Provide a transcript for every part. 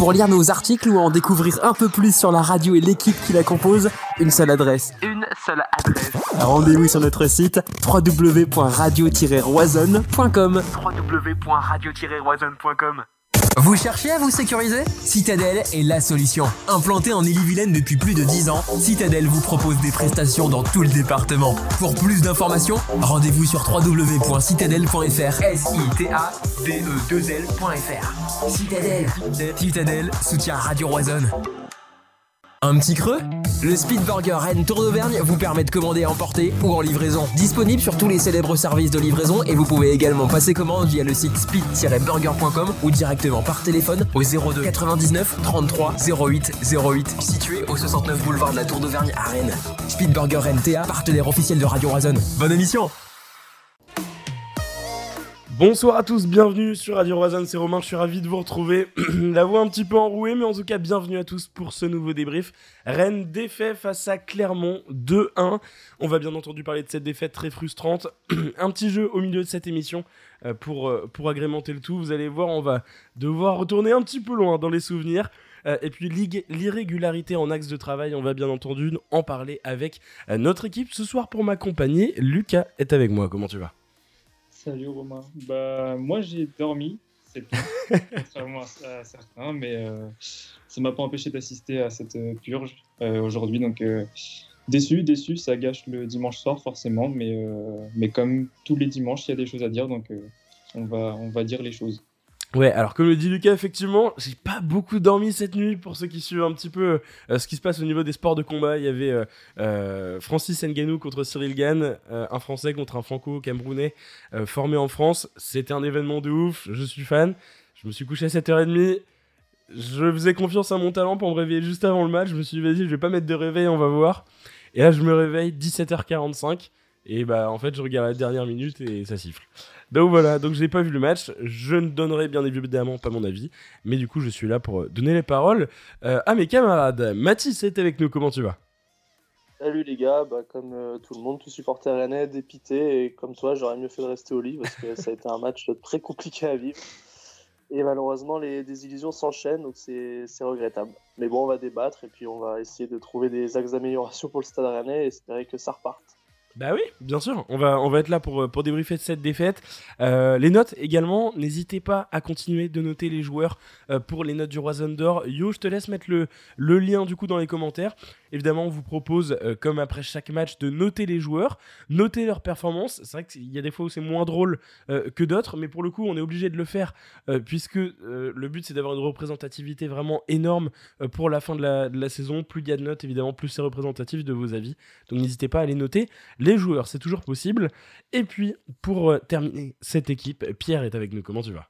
Pour lire nos articles ou en découvrir un peu plus sur la radio et l'équipe qui la compose, une seule adresse. Une seule adresse. Rendez-vous sur notre site www.radio-roisonne.com. www.radio-roisonne.com. Vous cherchez à vous sécuriser? Citadel est la solution. Implanté en Ille-et-Vilaine depuis plus de 10 ans, Citadel vous propose des prestations dans tout le département. Pour plus d'informations, rendez-vous sur www.citadel.fr. s i t a d e 2 lfr Citadel. Citadel soutient Radio Roisonne. Un petit creux Le Speed Burger Rennes Tour d'Auvergne vous permet de commander à emporter ou en livraison. Disponible sur tous les célèbres services de livraison et vous pouvez également passer commande via le site speed-burger.com ou directement par téléphone au 02 99 33 08 08 situé au 69 boulevard de la Tour d'Auvergne à Rennes. Speed Burger Rennes TA, partenaire officiel de Radio Razon. Bonne émission Bonsoir à tous, bienvenue sur Radio Roisanne, c'est Romain, je suis ravi de vous retrouver. La voix un petit peu enrouée, mais en tout cas, bienvenue à tous pour ce nouveau débrief. Rennes défait face à Clermont 2-1. On va bien entendu parler de cette défaite très frustrante. un petit jeu au milieu de cette émission euh, pour, euh, pour agrémenter le tout. Vous allez voir, on va devoir retourner un petit peu loin dans les souvenirs. Euh, et puis l'irrégularité en axe de travail, on va bien entendu en parler avec notre équipe. Ce soir, pour m'accompagner, Lucas est avec moi. Comment tu vas? Salut Romain. Bah, moi j'ai dormi, c'est contrairement à, certains, mais euh, ça m'a pas empêché d'assister à cette euh, purge euh, aujourd'hui. Donc déçu, déçu, ça gâche le dimanche soir forcément, mais, mais comme tous les dimanches, il y a des choses à dire, donc on, va, on va dire les choses. Ouais, alors comme le dit Lucas, effectivement, j'ai pas beaucoup dormi cette nuit pour ceux qui suivent un petit peu euh, ce qui se passe au niveau des sports de combat. Il y avait euh, euh, Francis Nganou contre Cyril Gann, un Français contre un Franco-Camerounais formé en France. C'était un événement de ouf, je suis fan. Je me suis couché à 7h30. Je faisais confiance à mon talent pour me réveiller juste avant le match. Je me suis dit, vas-y, je vais pas mettre de réveil, on va voir. Et là, je me réveille 17h45. Et bah, en fait, je regarde la dernière minute et ça siffle. Donc voilà, donc je n'ai pas vu le match. Je ne donnerai bien évidemment pas mon avis. Mais du coup, je suis là pour donner les paroles euh, à mes camarades. Mathis est avec nous, comment tu vas? Salut les gars, bah, comme euh, tout le monde, tout supporter rennais, dépité, et comme toi, j'aurais mieux fait de rester au lit parce que ça a été un match très compliqué à vivre. Et malheureusement, les désillusions s'enchaînent, donc c'est regrettable. Mais bon, on va débattre et puis on va essayer de trouver des axes d'amélioration pour le stade rennais et espérer que ça reparte. Bah oui, bien sûr. On va, on va être là pour, pour débriefer de cette défaite. Euh, les notes également, n'hésitez pas à continuer de noter les joueurs euh, pour les notes du Roi d'Or. Yo, je te laisse mettre le, le lien du coup dans les commentaires. Évidemment, on vous propose, euh, comme après chaque match, de noter les joueurs, noter leurs performances. C'est vrai qu'il y a des fois où c'est moins drôle que d'autres, mais pour le coup, on est obligé de le faire puisque le but c'est d'avoir une représentativité vraiment énorme pour la fin de la, de la saison. Plus il y a de notes, évidemment, plus c'est représentatif de vos avis. Donc n'hésitez pas à les noter les joueurs, c'est toujours possible. Et puis, pour euh, terminer cette équipe, Pierre est avec nous. Comment tu vas?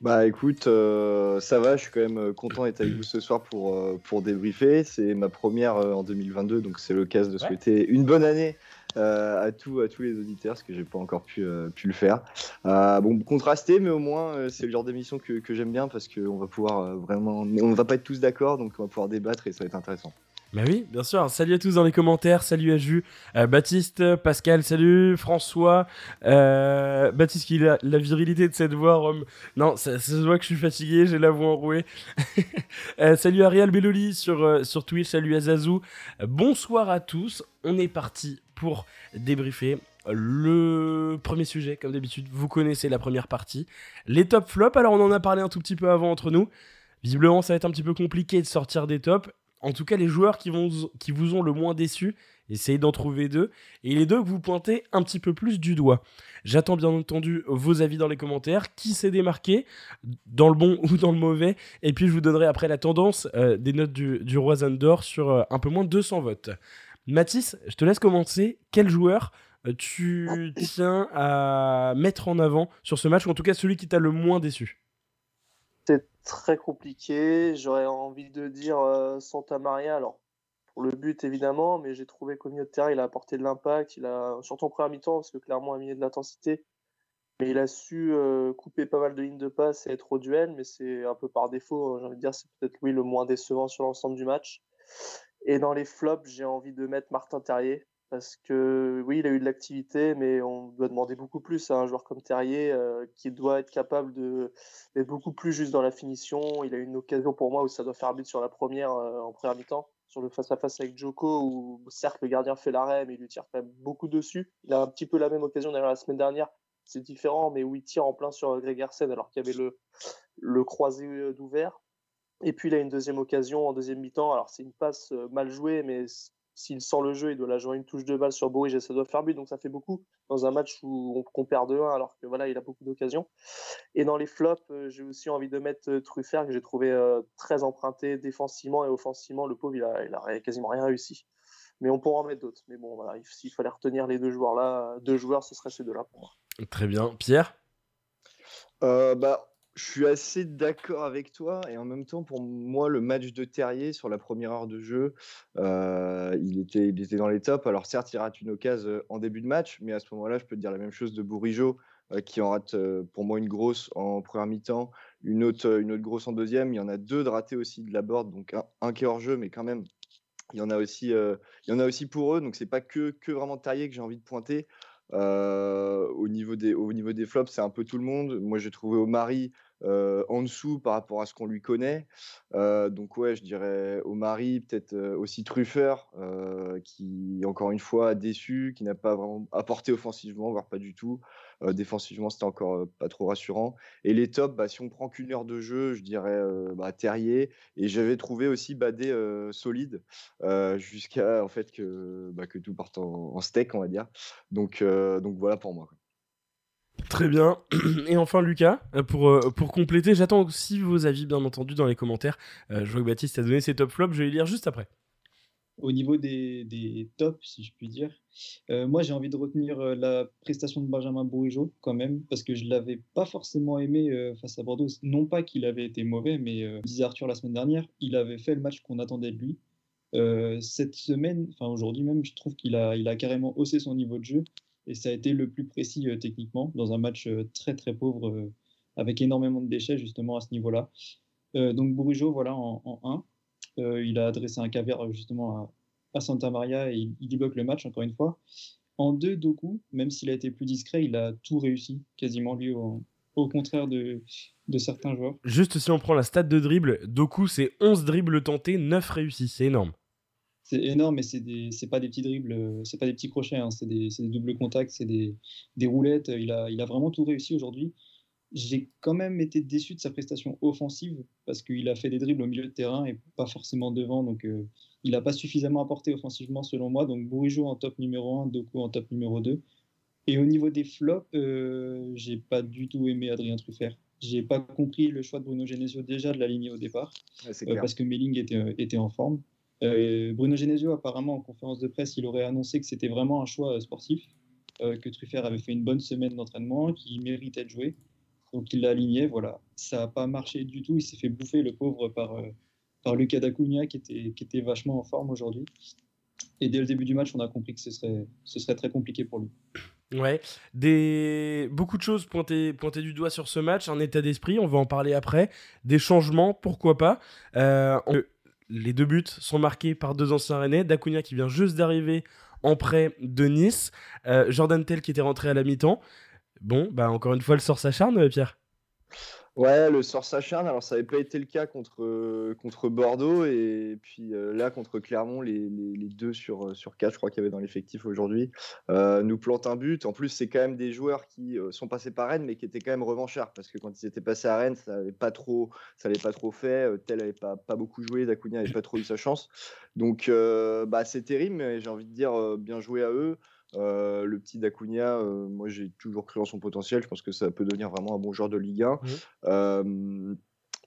Bah écoute, euh, ça va, je suis quand même euh, content d'être avec vous ce soir pour, pour débriefer. C'est ma première en 2022, donc c'est l'occasion de souhaiter une bonne année à, tout, à tous les auditeurs, parce que j'ai pas encore pu, pu le faire. bon, contrasté, mais au moins c'est le genre d'émission que, que j'aime bien parce qu'on va pouvoir vraiment. On va pas être tous d'accord, donc on va pouvoir débattre et ça va être intéressant. Bah oui, bien sûr. Salut à tous dans les commentaires. Salut à Jus, euh, Baptiste, Pascal, salut, François. Euh, Baptiste qui a la virilité de cette voix. Non, ça, se voit que je suis fatigué, j'ai la voix enrouée. euh, salut Ariel Belloli sur, euh, sur Twitch, salut à Zazou. bonsoir à tous. On est parti pour débriefer le premier sujet, comme d'habitude. Vous connaissez la première partie. Les top flops. Alors, on en a parlé un tout petit peu avant entre nous. Visiblement, ça va être un petit peu compliqué de sortir des tops en tout cas les joueurs qui, vont, qui vous ont le moins déçu, essayez d'en trouver deux, et les deux que vous pointez un petit peu plus du doigt. J'attends bien entendu vos avis dans les commentaires, qui s'est démarqué, dans le bon ou dans le mauvais, et puis je vous donnerai après la tendance euh, des notes du, du Roi d'Or sur euh, un peu moins de 200 votes. Mathis, je te laisse commencer. Quel joueur euh, tu tiens à mettre en avant sur ce match, ou en tout cas celui qui t'a le moins déçu? C'est très compliqué. J'aurais envie de dire euh, Santa Maria. Alors, pour le but, évidemment, mais j'ai trouvé qu'au milieu de terrain, il a apporté de l'impact. Il a, surtout en première mi-temps, parce que clairement, a mis de l'intensité. Mais il a su euh, couper pas mal de lignes de passe et être au duel, mais c'est un peu par défaut. Hein, j'ai envie de dire, c'est peut-être lui le moins décevant sur l'ensemble du match. Et dans les flops, j'ai envie de mettre Martin Terrier, parce que oui, il a eu de l'activité, mais on doit demander beaucoup plus à un joueur comme Terrier euh, qui doit être capable d'être beaucoup plus juste dans la finition. Il a eu une occasion pour moi où ça doit faire but sur la première euh, en première mi-temps, sur le face-à-face avec Joko, où certes le gardien fait l'arrêt, mais il lui tire quand même beaucoup dessus. Il a un petit peu la même occasion derrière la semaine dernière, c'est différent, mais où il tire en plein sur Gregersen alors qu'il y avait le, le croisé euh, d'ouvert. Et puis il a une deuxième occasion en deuxième mi-temps. Alors c'est une passe mal jouée, mais s'il sort le jeu, il doit la jouer une touche de balle sur Bourige et ça doit faire but. Donc ça fait beaucoup dans un match où on, perd 2-1 alors que voilà, il a beaucoup d'occasions. Et dans les flops, euh, j'ai aussi envie de mettre euh, Truffert que j'ai trouvé euh, très emprunté défensivement et offensivement. Le pauvre, il a, quasiment rien réussi. Mais on pourra en mettre d'autres. Mais bon, voilà, s'il fallait retenir les deux joueurs là, deux joueurs, ce serait ces deux-là pour moi. Très bien. Pierre? Bah, je suis assez d'accord avec toi et en même temps, pour moi, le match de Terrier sur la première heure de jeu, euh, il, était, il était dans les tops. Alors certes, il rate une occasion euh, en début de match, mais à ce moment-là, je peux te dire la même chose de Bourigeau, euh, qui en rate pour moi une grosse en première mi-temps, une autre, une autre grosse en deuxième. Il y en a deux de ratés aussi de la board, donc un, qui est hors jeu, mais quand même, il y en a aussi, il y en a aussi pour eux. Donc c'est pas que, que vraiment Terrier que j'ai envie de pointer. au, niveau des, au niveau des flops, c'est un peu tout le monde. Moi, j'ai trouvé au mari en dessous par rapport à ce qu'on lui connaît. donc ouais, je dirais au mari, peut-être aussi Truffeur, qui encore une fois a déçu, qui n'a pas vraiment apporté offensivement, voire pas du tout. défensivement, c'était encore pas trop rassurant. Et les tops, bah, si on prend qu'une heure de jeu, je dirais bah, Terrier. Et j'avais trouvé aussi Badé solide jusqu'à en fait que, bah, tout parte en, steak, on va dire. Donc, donc voilà pour moi. Très bien. Et enfin, Lucas, euh, pour, euh, pour compléter, j'attends aussi vos avis, bien entendu, dans les commentaires. Euh, je vois que Baptiste a donné ses top flops, je vais les lire juste après. Au niveau des, des tops, si je puis dire, moi j'ai envie de retenir la prestation de Benjamin Bourigeau quand même, parce que je ne l'avais pas forcément aimé face à Bordeaux. Non pas qu'il avait été mauvais, mais disait Arthur la semaine dernière, il avait fait le match qu'on attendait de lui. cette semaine, enfin aujourd'hui même, je trouve qu'il a, il a carrément haussé son niveau de jeu et ça a été le plus précis euh, techniquement dans un match euh, très très pauvre euh, avec énormément de déchets justement à ce niveau-là. donc Bourigeau, voilà, en, 1, il a adressé un caviar justement à, Santa Maria et il, débloque le match encore une fois. En 2, Doku, même s'il a été plus discret, il a tout réussi, quasiment lui, au, contraire de, certains joueurs. Juste si on prend la stat de dribble, Doku c'est 11 dribbles tentés, 9 réussis, c'est énorme c'est énorme, mais c'est pas des petits dribbles, euh, c'est pas des petits crochets, hein, c'est des, des, doubles contacts, c'est des, des, roulettes. Il a, il a vraiment tout réussi aujourd'hui. J'ai quand même été déçu de sa prestation offensive parce qu'il a fait des dribbles au milieu de terrain et pas forcément devant, donc euh, il n'a pas suffisamment apporté offensivement selon moi. Donc Bourigeau en top numéro 1, Doku en top numéro 2. Et au niveau des flops, euh, j'ai pas du tout aimé Adrien Truffert. J'ai pas compris le choix de Bruno Genesio déjà de l'aligner au départ, parce que Melling était, était en forme. Euh, Bruno Genesio, apparemment, en conférence de presse, il aurait annoncé que c'était vraiment un choix euh, sportif, euh, que Truffert avait fait une bonne semaine d'entraînement, qu'il méritait de jouer. Donc il l'a aligné, voilà. Ça n'a pas marché du tout, il s'est fait bouffer le pauvre par, par Lucas Dacunha qui était, qui était vachement en forme aujourd'hui. Et dès le début du match, on a compris que ce serait, ce serait très compliqué pour lui. Ouais, des... beaucoup de choses pointées, du doigt sur ce match, un état d'esprit, on va en parler après, des changements, pourquoi pas. Les deux buts sont marqués par deux anciens Rennais. Dacunia qui vient juste d'arriver en prêt de Nice. Euh, Jordan Tell qui était rentré à la mi-temps. Bon, bah encore une fois, le sort s'acharne, Pierre. Ouais, le sort s'acharne. Alors, ça n'avait pas été le cas contre, euh, contre Bordeaux. Et puis euh, là, contre Clermont, les, les, deux sur, euh, sur quatre, je crois qu'il y avait dans l'effectif aujourd'hui, nous plantent un but. En plus, c'est quand même des joueurs qui sont passés par Rennes, mais qui étaient quand même revanchards. Parce que quand ils étaient passés à Rennes, ça n'avait pas trop, ça pas trop fait. Tel n'avait pas, pas beaucoup joué. Dacunia n'avait pas trop eu sa chance. Donc, bah, c'est terrible, mais j'ai envie de dire bien joué à eux. Euh, le petit Dacunia, euh, moi j'ai toujours cru en son potentiel. Je pense que ça peut devenir vraiment un bon joueur de Ligue 1. Euh,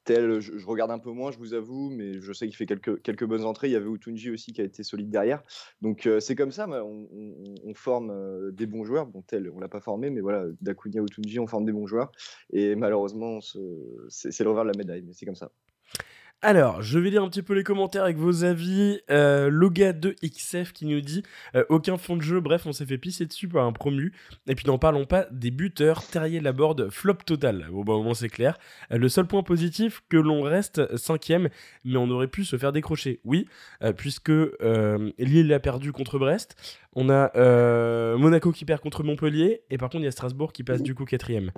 tel, je, regarde un peu moins, je vous avoue, mais je sais qu'il fait quelques, quelques bonnes entrées. Il y avait Utunji aussi qui a été solide derrière. Donc c'est comme ça, on, forme des bons joueurs. Bon, tel, on l'a pas formé, mais voilà, Dacunia, Utunji, on forme des bons joueurs. Et malheureusement, c'est le revers de la médaille, mais c'est comme ça. Alors, je vais lire un petit peu les commentaires avec vos avis. Euh, Loga2XF qui nous dit euh, aucun fond de jeu, bref, on s'est fait pisser dessus par un promu. Et puis n'en parlons pas des buteurs. Terrier Laborde, flop total. Bon, bah, au moins c'est clair. Euh, le seul point positif, que l'on reste cinquième, mais on aurait pu se faire décrocher. Oui, puisque Lille a perdu contre Brest. On a Monaco qui perd contre Montpellier. Et par contre, il y a Strasbourg qui passe du coup quatrième.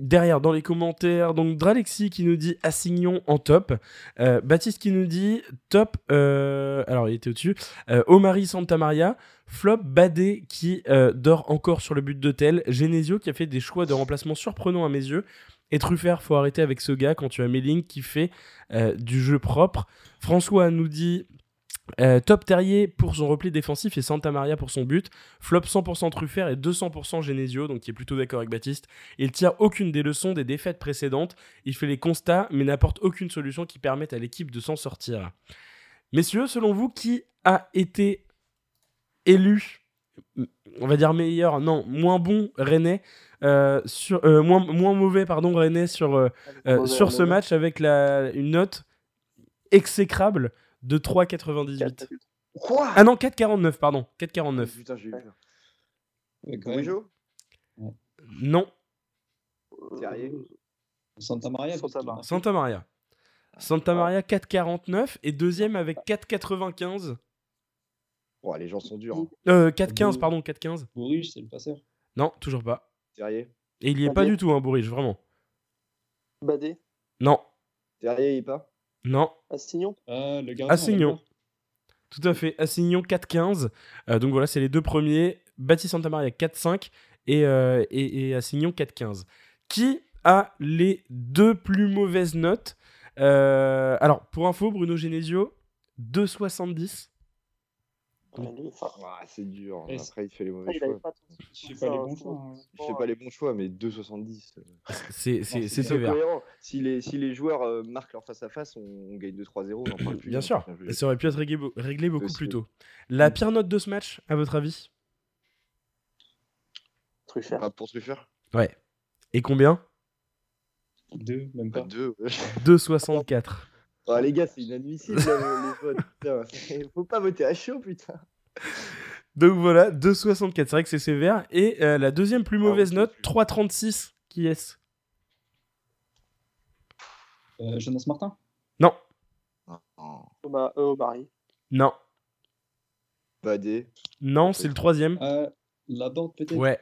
Derrière, dans les commentaires, donc Dralexi qui nous dit Assignon en top. Euh, Baptiste qui nous dit top. euh, alors, il était au-dessus. Euh, Omari Santa Maria. Flop Badé qui euh, dort encore sur le but de tel. Genesio qui a fait des choix de remplacement surprenants à mes yeux. Et Truffert, faut arrêter avec ce gars quand tu as Melling qui fait du jeu propre. François nous dit euh, top Terrier pour son repli défensif et Santa Maria pour son but. Flop 100% Truffert et 200% Genesio, donc qui est plutôt d'accord avec Baptiste. Il tire aucune des leçons des défaites précédentes. Il fait les constats, mais n'apporte aucune solution qui permette à l'équipe de s'en sortir. Messieurs, selon vous, qui a été élu, on va dire meilleur, non, moins bon Rennais, euh, sur, euh, moins, moins mauvais, pardon, Rennais sur, sur ce match avec la, une note exécrable de 3,98. Quoi? Ah non, 4,49, pardon. 4,49. Putain, j'ai eu peur. Ouais. Bourigeau Non, Terrier? Santa Maria. Santa Maria. Santa Maria. Santa Maria 4,49 et deuxième avec 4,95. Oh, les gens sont durs. hein. Euh, 4,15, Bon. pardon, 4,15. Bourges, c'est le passeur. Non, toujours pas. Terrier? Et il y est pas Ok. du tout, hein, Bourrige, vraiment. Badé, Non, Terrier, il est pas? Non. Ah, le gardien. Assignon. tout à fait. Assignon 4,15. Euh, donc voilà, c'est les deux premiers. Baptiste Santa Maria 4,5 et, euh, et, et Assignon 4,15. Qui a les deux plus mauvaises notes? Euh, Alors, pour info, Bruno Genesio, 2,70. Enfin, Ah, c'est dur. Et Après, il fait les mauvais il choix. pas Je fais ça, pas les hein, bons choix. hein. Il fait pas les bons choix, mais 2,70. euh, C'est sévère. Si les, si les joueurs euh, marquent leur face à face, on, on gagne 2-3-0, on en parle plus. Bien hein, sûr, veux ça aurait pu être réglé, beau- réglé beaucoup plus tôt. La pire note de ce match, à votre avis? Truffert. Pas pour Truffert Ouais. Et combien? Deux, même pas. 2. 2,64. Ah, les gars, c'est inadmissible. Putain, faut pas voter à chaud, putain. Donc voilà, 2,64. C'est vrai que c'est sévère. Et euh, la deuxième plus mauvaise oui, note, c'est 3,36. Qui est-ce? Euh, Jonas Martin? Non, Oma- euh, non, Badé. non, c'est le troisième. euh, La bande, peut-être? Ouais,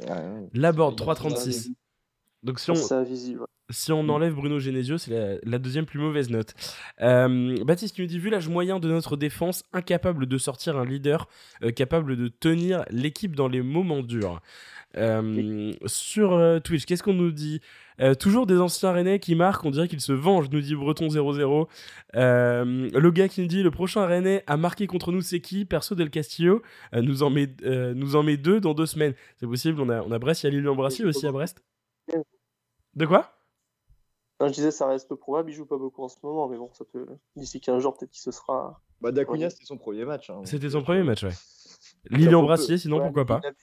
Ouais, Laborde, Il a- 3,36. Donc si on, si on enlève Bruno Genesio, c'est la, la deuxième plus mauvaise note. Euh, Baptiste qui nous dit, vu l'âge moyen de notre défense, incapable de sortir un leader, euh, capable de tenir l'équipe dans les moments durs. Euh, sur Twitch, qu'est-ce qu'on nous dit? Toujours des anciens Rennais qui marquent, on dirait qu'ils se vengent, nous dit Breton 00. Euh, le gars qui nous dit, le prochain Rennais à marquer contre nous, c'est qui? Perso Del Castillo nous, en met, nous en met deux dans deux semaines. C'est possible, on a, on a Brest, il y a Lilian Brassi aussi à Brest. De quoi? Non, je disais, ça reste peu probable. Il joue pas beaucoup en ce moment, mais bon, ça peut. D'ici 15 jours, peut-être qu'il se sera. Bah, Dacunia, c'était son premier match. hein, C'était son premier match, ouais. Lilian Brassier, sinon Ouais, pourquoi pas. Il avait,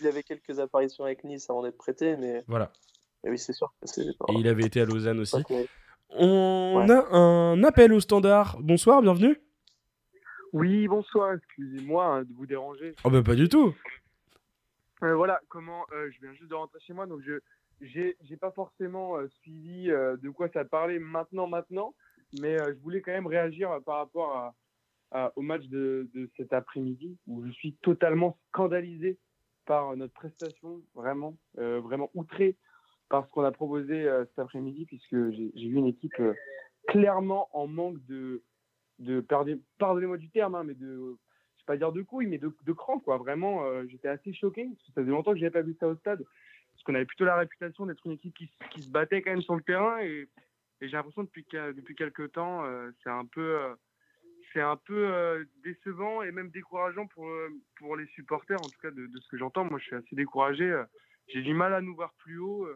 il avait quelques apparitions avec Nice avant d'être prêté, mais, Voilà. mais oui, c'est sûr que c'est pas. Et il avait été à Lausanne aussi. On Ouais. a un appel au standard. Bonsoir, bienvenue. Oui, bonsoir, excusez-moi hein, de vous déranger. Oh bah pas du tout. Euh, voilà, comment euh, je viens juste de rentrer chez moi, donc je j'ai pas forcément euh, suivi euh, de quoi ça parlait maintenant, maintenant, mais euh, je voulais quand même réagir par rapport à, au match de, de cet après-midi où je suis totalement scandalisé par notre prestation, vraiment, vraiment outré par ce qu'on a proposé cet après-midi, puisque j'ai vu une équipe clairement en manque de, de pardonnez- pardonnez-moi du terme, hein, mais de, je vais pas dire de couilles, mais de, de cran, quoi. Vraiment, j'étais assez choqué, parce que ça faisait longtemps que j'avais pas vu ça au stade, parce qu'on avait plutôt la réputation d'être une équipe qui, se battait quand même sur le terrain, et, j'ai l'impression depuis, depuis quelques temps, euh, c'est un peu, euh, c'est un peu euh, décevant et même décourageant pour, pour les supporters, en tout cas de, ce que j'entends. Moi, je suis assez découragé. J'ai du mal à nous voir plus haut.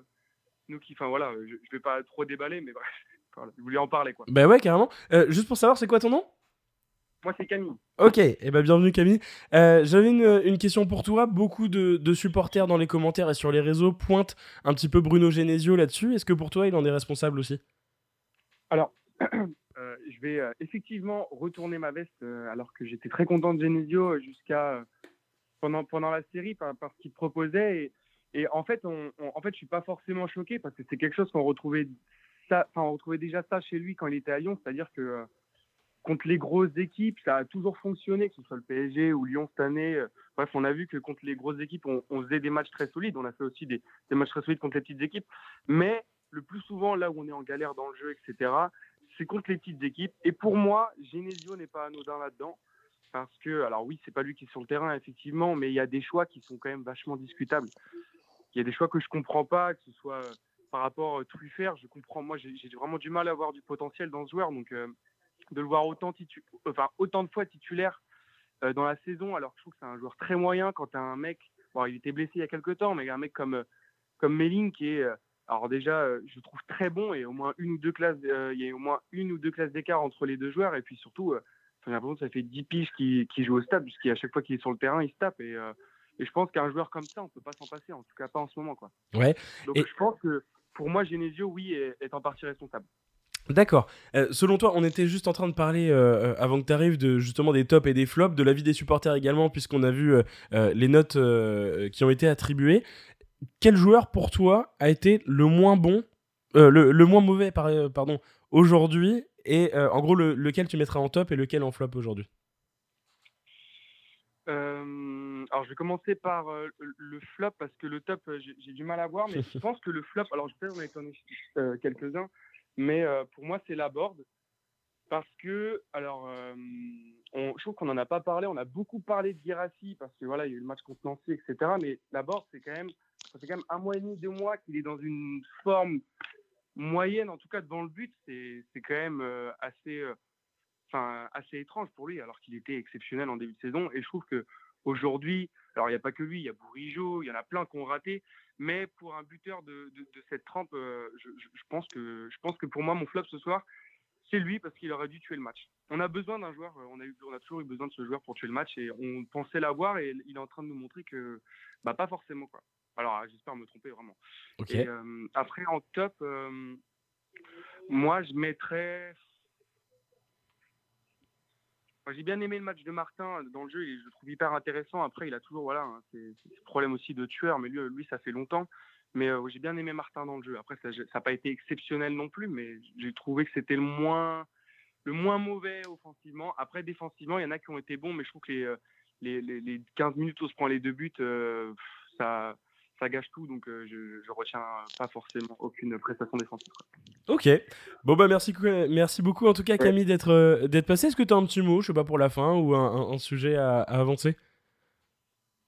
nous qui, enfin voilà, je, je vais pas trop déballer, mais bref, je voulais en parler, quoi. Bah ouais, carrément. Juste pour savoir, c'est quoi ton nom? Moi, c'est Camille. Ok, et eh ben bienvenue Camille. Euh, J'avais une, une question pour toi. Beaucoup de, de supporters dans les commentaires et sur les réseaux pointent un petit peu Bruno Genesio là-dessus. Est-ce que pour toi, il en est responsable aussi? Alors, je vais effectivement retourner ma veste alors que j'étais très content de Genesio jusqu'à pendant, pendant la série par, par ce qu'il proposait. Et, et en fait, on, en fait, je suis pas forcément choqué parce que c'est quelque chose qu'on retrouvait ça, on retrouvait déjà ça chez lui quand il était à Lyon, c'est-à-dire que euh, contre les grosses équipes, ça a toujours fonctionné, que ce soit le PSG ou Lyon cette année. Euh, bref, on a vu que contre les grosses équipes, on, faisait des matchs très solides. On a fait aussi des, matchs très solides contre les petites équipes. Mais le plus souvent, là où on est en galère dans le jeu, etc., c'est contre les petites équipes. Et pour moi, Genesio n'est pas anodin là-dedans. Parce que, alors oui, c'est pas lui qui est sur le terrain, effectivement, mais il y a des choix qui sont quand même vachement discutables il y a des choix que je comprends pas, que ce soit euh, par rapport à euh, Truffert, je comprends. Moi, j'ai vraiment du mal à avoir du potentiel dans ce joueur, donc de le voir autant, enfin, autant de fois titulaire dans la saison, alors que je trouve que c'est un joueur très moyen quand tu as un mec, bon, il était blessé il y a quelques temps, mais un mec comme, comme Melling qui est, alors déjà, je trouve très bon et au moins une ou deux classes, il y a au moins une ou deux classes d'écart entre les deux joueurs, et puis surtout, j'ai l'impression que ça fait 10 piges qui, qui joue au stade, puisqu'à chaque fois qu'il est sur le terrain, il se tape, et et je pense qu'un joueur comme ça, on peut pas s'en passer, en tout cas pas en ce moment. Quoi. Ouais. Donc je pense que pour moi, Genesio, oui, est, en partie responsable. D'accord. Euh, selon toi, on était juste en train de parler euh, euh, avant que tu arrives de justement des tops et des flops, de l'avis des supporters également, puisqu'on a vu les notes qui ont été attribuées. Quel joueur pour toi a été le moins bon, le, le, moins mauvais pardon, aujourd'hui et en gros lequel tu mettrais en top et lequel en flop aujourd'hui? Alors, je vais commencer par le flop parce que le top, j'ai du mal à voir, mais je pense que le flop, alors je a étonné euh, quelques-uns, mais pour moi, c'est la board. Parce que, alors, on, je trouve qu'on n'en a pas parlé, on a beaucoup parlé de Girassi parce que voilà, il y a eu le match contre Nancy, etc. Mais la board, c'est quand même, fait quand même un mois et demi, deux mois qu'il est dans une forme moyenne, en tout cas devant le but. C'est quand même assez, enfin, assez étrange pour lui, alors qu'il était exceptionnel en début de saison. Et je trouve que Aujourd'hui, alors il n'y a pas que lui, il y a Bourigeau, il y en a plein qui ont raté, mais pour un buteur de, cette trempe, euh, je, pense que, je pense que pour moi, mon flop ce soir, c'est lui parce qu'il aurait dû tuer le match. On a besoin d'un joueur, euh, on a, eu, on a toujours eu besoin de ce joueur pour tuer le match et on pensait l'avoir et il est en train de nous montrer que bah, pas forcément. quoi. Alors j'espère me tromper vraiment. Euh, après, en top, moi je mettrais j'ai bien aimé le match de Martin dans le jeu, et je le trouve hyper intéressant. Après, il a toujours voilà, hein, c'est problème aussi de tueur, mais lui, lui ça fait longtemps. Mais euh, j'ai bien aimé Martin dans le jeu. Après, ça n'a pas été exceptionnel non plus, mais j'ai trouvé que c'était le moins, le moins mauvais offensivement. Après, défensivement, il y en a qui ont été bons, mais je trouve que les, euh, les, les, 15 minutes où on se prend les deux buts, euh, ça, ça gâche tout, donc euh, je, je retiens pas forcément aucune prestation défensive. Ok, bon bah merci, merci beaucoup en tout cas Camille d'être euh, d'être passé. Est-ce que tu as un petit mot, je sais pas pour la fin ou un, sujet à, avancer?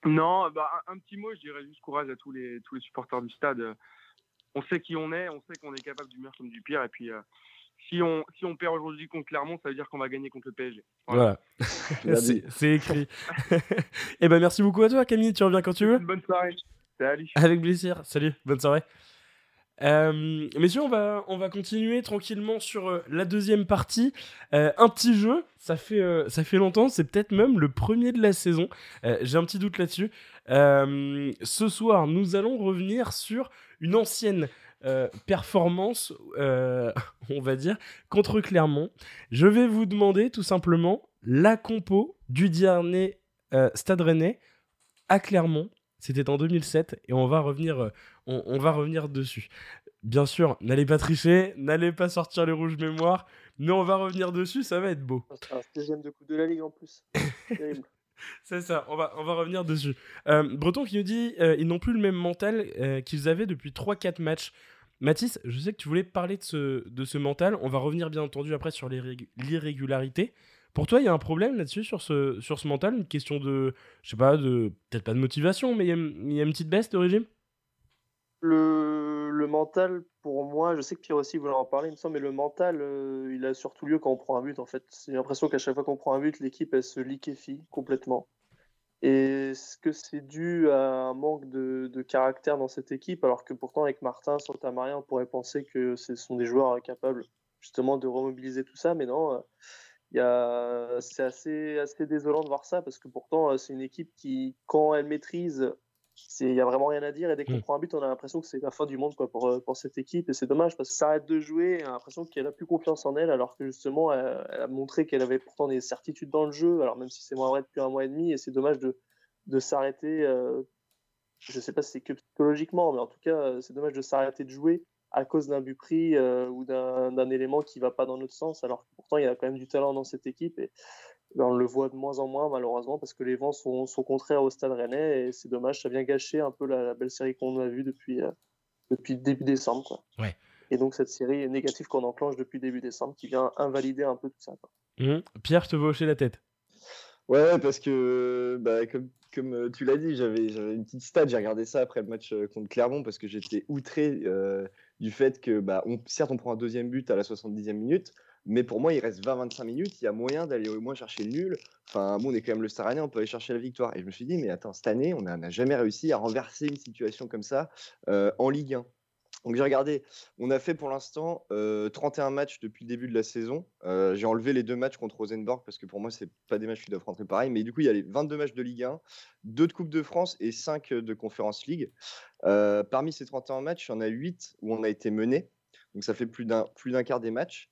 Non, bah, un, petit mot, je dirais juste courage à tous les tous les supporters du stade. On sait qui on est, on sait qu'on est capable du meilleur comme du pire, et puis euh, si on, si on perd aujourd'hui contre Clermont, ça veut dire qu'on va gagner contre le PSG. Voilà, c'est écrit. et eh ben merci beaucoup à toi Camille, tu reviens quand tu veux. bonne soirée. Avec plaisir. Salut, bonne soirée. Euh, messieurs, on va, on va continuer tranquillement sur euh, la deuxième partie. Euh, un petit jeu, ça fait, ça fait longtemps, c'est peut-être même le premier de la saison. J'ai un petit doute là-dessus. ce soir, nous allons revenir sur une ancienne performance, on va dire, contre Clermont. Je vais vous demander tout simplement la compo du dernier Stade Rennais à Clermont c'était en 2007 et on va revenir, euh, on, va revenir dessus. Bien sûr, n'allez pas tricher, n'allez pas sortir les rouges mémoires, mais on va revenir dessus, ça va être beau. C'est un deuxième de coupe de la Ligue en plus. C'est ça, on va, on va revenir dessus. Euh, Breton qui nous dit euh, ils n'ont plus le même mental qu'ils avaient depuis 3-4 matchs. Mathis, je sais que tu voulais parler de ce, de ce mental. On va revenir bien entendu après sur l'irrégularité. Pour toi, il y a un problème là-dessus, sur ce, sur ce mental? Une question de, je sais pas, de peut-être pas de motivation, mais il y, a, une petite baisse de régime? Le, le, mental, pour moi, je sais que Pierre aussi voulait en parler, mais le mental, euh, il a surtout lieu quand on prend un but, en fait. J'ai l'impression qu'à chaque fois qu'on prend un but, l'équipe, elle se liquéfie complètement. Est-ce que c'est dû à un manque de, de, caractère dans cette équipe, alors que pourtant, avec Martin, Santamaria, on pourrait penser que ce sont des joueurs capables justement de remobiliser tout ça, mais non. Euh, c'est assez, assez désolant de voir ça parce que pourtant, euh, c'est une équipe qui, quand elle maîtrise il y a vraiment rien à dire et dès qu'on Mm. prend un but, on a l'impression que c'est la fin du monde quoi, pour, euh, pour cette équipe et c'est dommage parce que ça arrête de jouer et on a l'impression qu'elle a plus confiance en elle alors que justement elle, elle a montré qu'elle avait pourtant des certitudes dans le jeu alors même si c'est moins vrai depuis un mois et demi et c'est dommage de, de s'arrêter euh, je sais pas si c'est que psychologiquement mais en tout cas c'est dommage de s'arrêter de jouer à cause d'un but pris euh, ou d'un élément qui va pas dans notre sens alors que pourtant il y a quand même du talent dans cette équipe et ben, on le voit de moins en moins malheureusement parce que les vents sont, sont contraires au Stade Rennais et c'est dommage, ça vient gâcher un peu la, la belle série qu'on a vue depuis, euh, depuis début décembre. Quoi. Ouais. Et donc cette série négative qu'on enclenche depuis début décembre qui vient invalider un peu tout ça. Quoi. Mhm. Pierre, je te vois hocher la tête. Ouais, parce que bah, comme, comme euh, tu l'as dit, j'avais une petite stat, j'ai regardé ça après le match contre Clermont parce que j'étais outré euh, du fait que, bah, on, certes, on prend un deuxième but à la 70e minute, mais pour moi, il reste 20-25 minutes, il y a moyen d'aller au moins chercher le nul. Enfin, bon, on est quand même le Stade Rennais, on peut aller chercher la victoire. Et je me suis dit, mais attends, cette année, on n'a n'a jamais réussi à renverser une situation comme ça euh, en Ligue 1. Donc j'ai regardé, on a fait pour l'instant euh, 31 matchs depuis le début de la saison. Euh, j'ai enlevé les deux matchs contre Rosenborg parce que pour moi, c'est pas des matchs qui doivent rentrer pareil. Mais du coup, il y a les 22 matchs de Ligue 1, 2 de Coupe de France et 5 de Conference League. Euh, parmi ces 31 matchs, il y en a 8 où on a été mené. Donc ça fait plus d'un quart des matchs.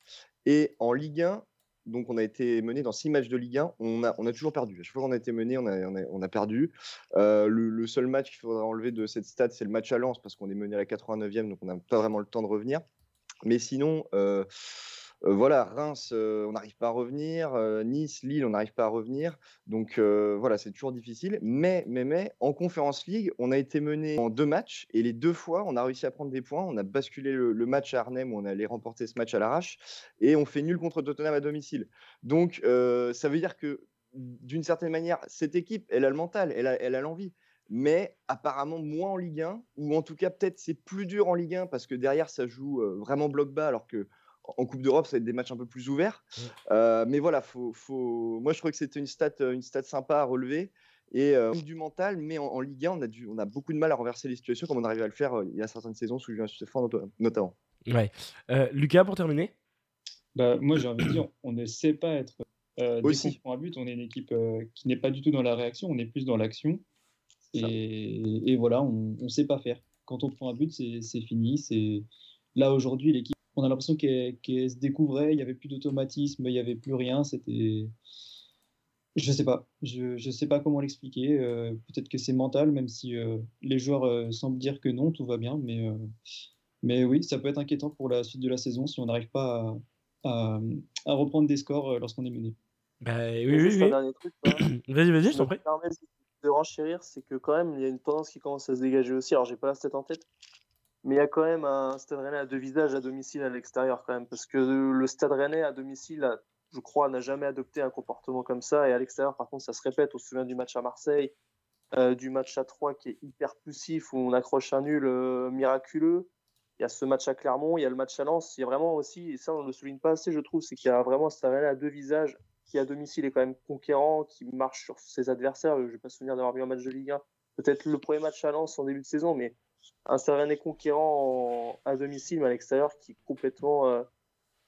Et en Ligue 1, donc on a été mené dans 6 matchs de Ligue 1, on a, toujours perdu. À chaque fois qu'on a été mené, on a, on a, perdu. Euh, le, seul match qu'il faudra enlever de cette stat, c'est le match à Lens, parce qu'on est mené à la 89e, donc on n'a pas vraiment le temps de revenir. Mais sinon, euh, voilà, Reims, on n'arrive pas à revenir. nice, Lille, on n'arrive pas à revenir. Donc voilà, c'est toujours difficile. Mais, mais, mais, en Conférence League, on a été mené en deux matchs et les deux fois, on a réussi à prendre des points. On a basculé le, le match à Arnhem où on allait remporter ce match à l'arrache et on fait nul contre Tottenham à domicile. Donc ça veut dire que d'une certaine manière, cette équipe, elle a le mental, elle a l'envie. Mais apparemment moins en Ligue 1, ou en tout cas peut-être c'est plus dur en Ligue 1 parce que derrière ça joue vraiment bloc bas alors que en Coupe d'Europe, ça va être des matchs un peu plus ouverts. Euh, mais voilà, faut, faut... moi je trouvais que c'était une stat, euh, une stat sympa à relever. Et euh, du mental, mais en, en Ligue 1, on a, dû, on a beaucoup de mal à renverser les situations comme on arrivait à le faire euh, il y a certaines saisons sous Julien notamment. Ouais. Euh, Lucas, pour terminer Bah, moi, j'ai envie de dire, on ne sait pas être. Euh, dès Aussi. prend un but, on est une équipe euh, qui n'est pas du tout dans la réaction, on est plus dans l'action. Et, et voilà, on ne sait pas faire. Quand on prend un but, c'est c'est fini. C'est Là, aujourd'hui, l'équipe, on a l'impression qu'elle se découvrait, il n'y avait plus d'automatisme, il n'y avait plus rien. C'était. Je sais pas. Je ne sais pas comment l'expliquer. Euh, Peut-être que c'est mental, même si euh, les joueurs euh, semblent dire que non, tout va bien. Mais, euh, mais oui, ça peut être inquiétant pour la suite de la saison si on n'arrive pas à, à, à reprendre des scores lorsqu'on est mené. Bah, oui, oui, oui. dernier truc, quoi. Vas-y, vas-y, je t'en me prie. de renchérir, c'est que quand même, il y a une tendance qui commence à se dégager aussi. Alors, j'ai pas la tête en tête, mais il y a quand même un Stade Rennais à deux visages à domicile à l'extérieur quand même, parce que le Stade Rennais à domicile, je crois, n'a jamais adopté un comportement comme ça, et à l'extérieur, par contre, ça se répète. On se souvient du match à Marseille, euh, du match à 3 qui est hyper poussif, où on accroche un nul euh, miraculeux. Il y a ce match à Clermont, il y a le match à Lens. Il y a vraiment aussi, et ça on ne le souligne pas assez, je trouve, c'est qu'il y a vraiment un Stade Rennais à deux visages qui à domicile est quand même conquérant, qui marche sur ses adversaires. Je n'ai pas souvenir d'avoir vu un match de Ligue 1. Peut-être le premier match à Lens en début de saison, mais un Stade Rennais conquérant en- à domicile, mais à l'extérieur, qui est complètement, euh,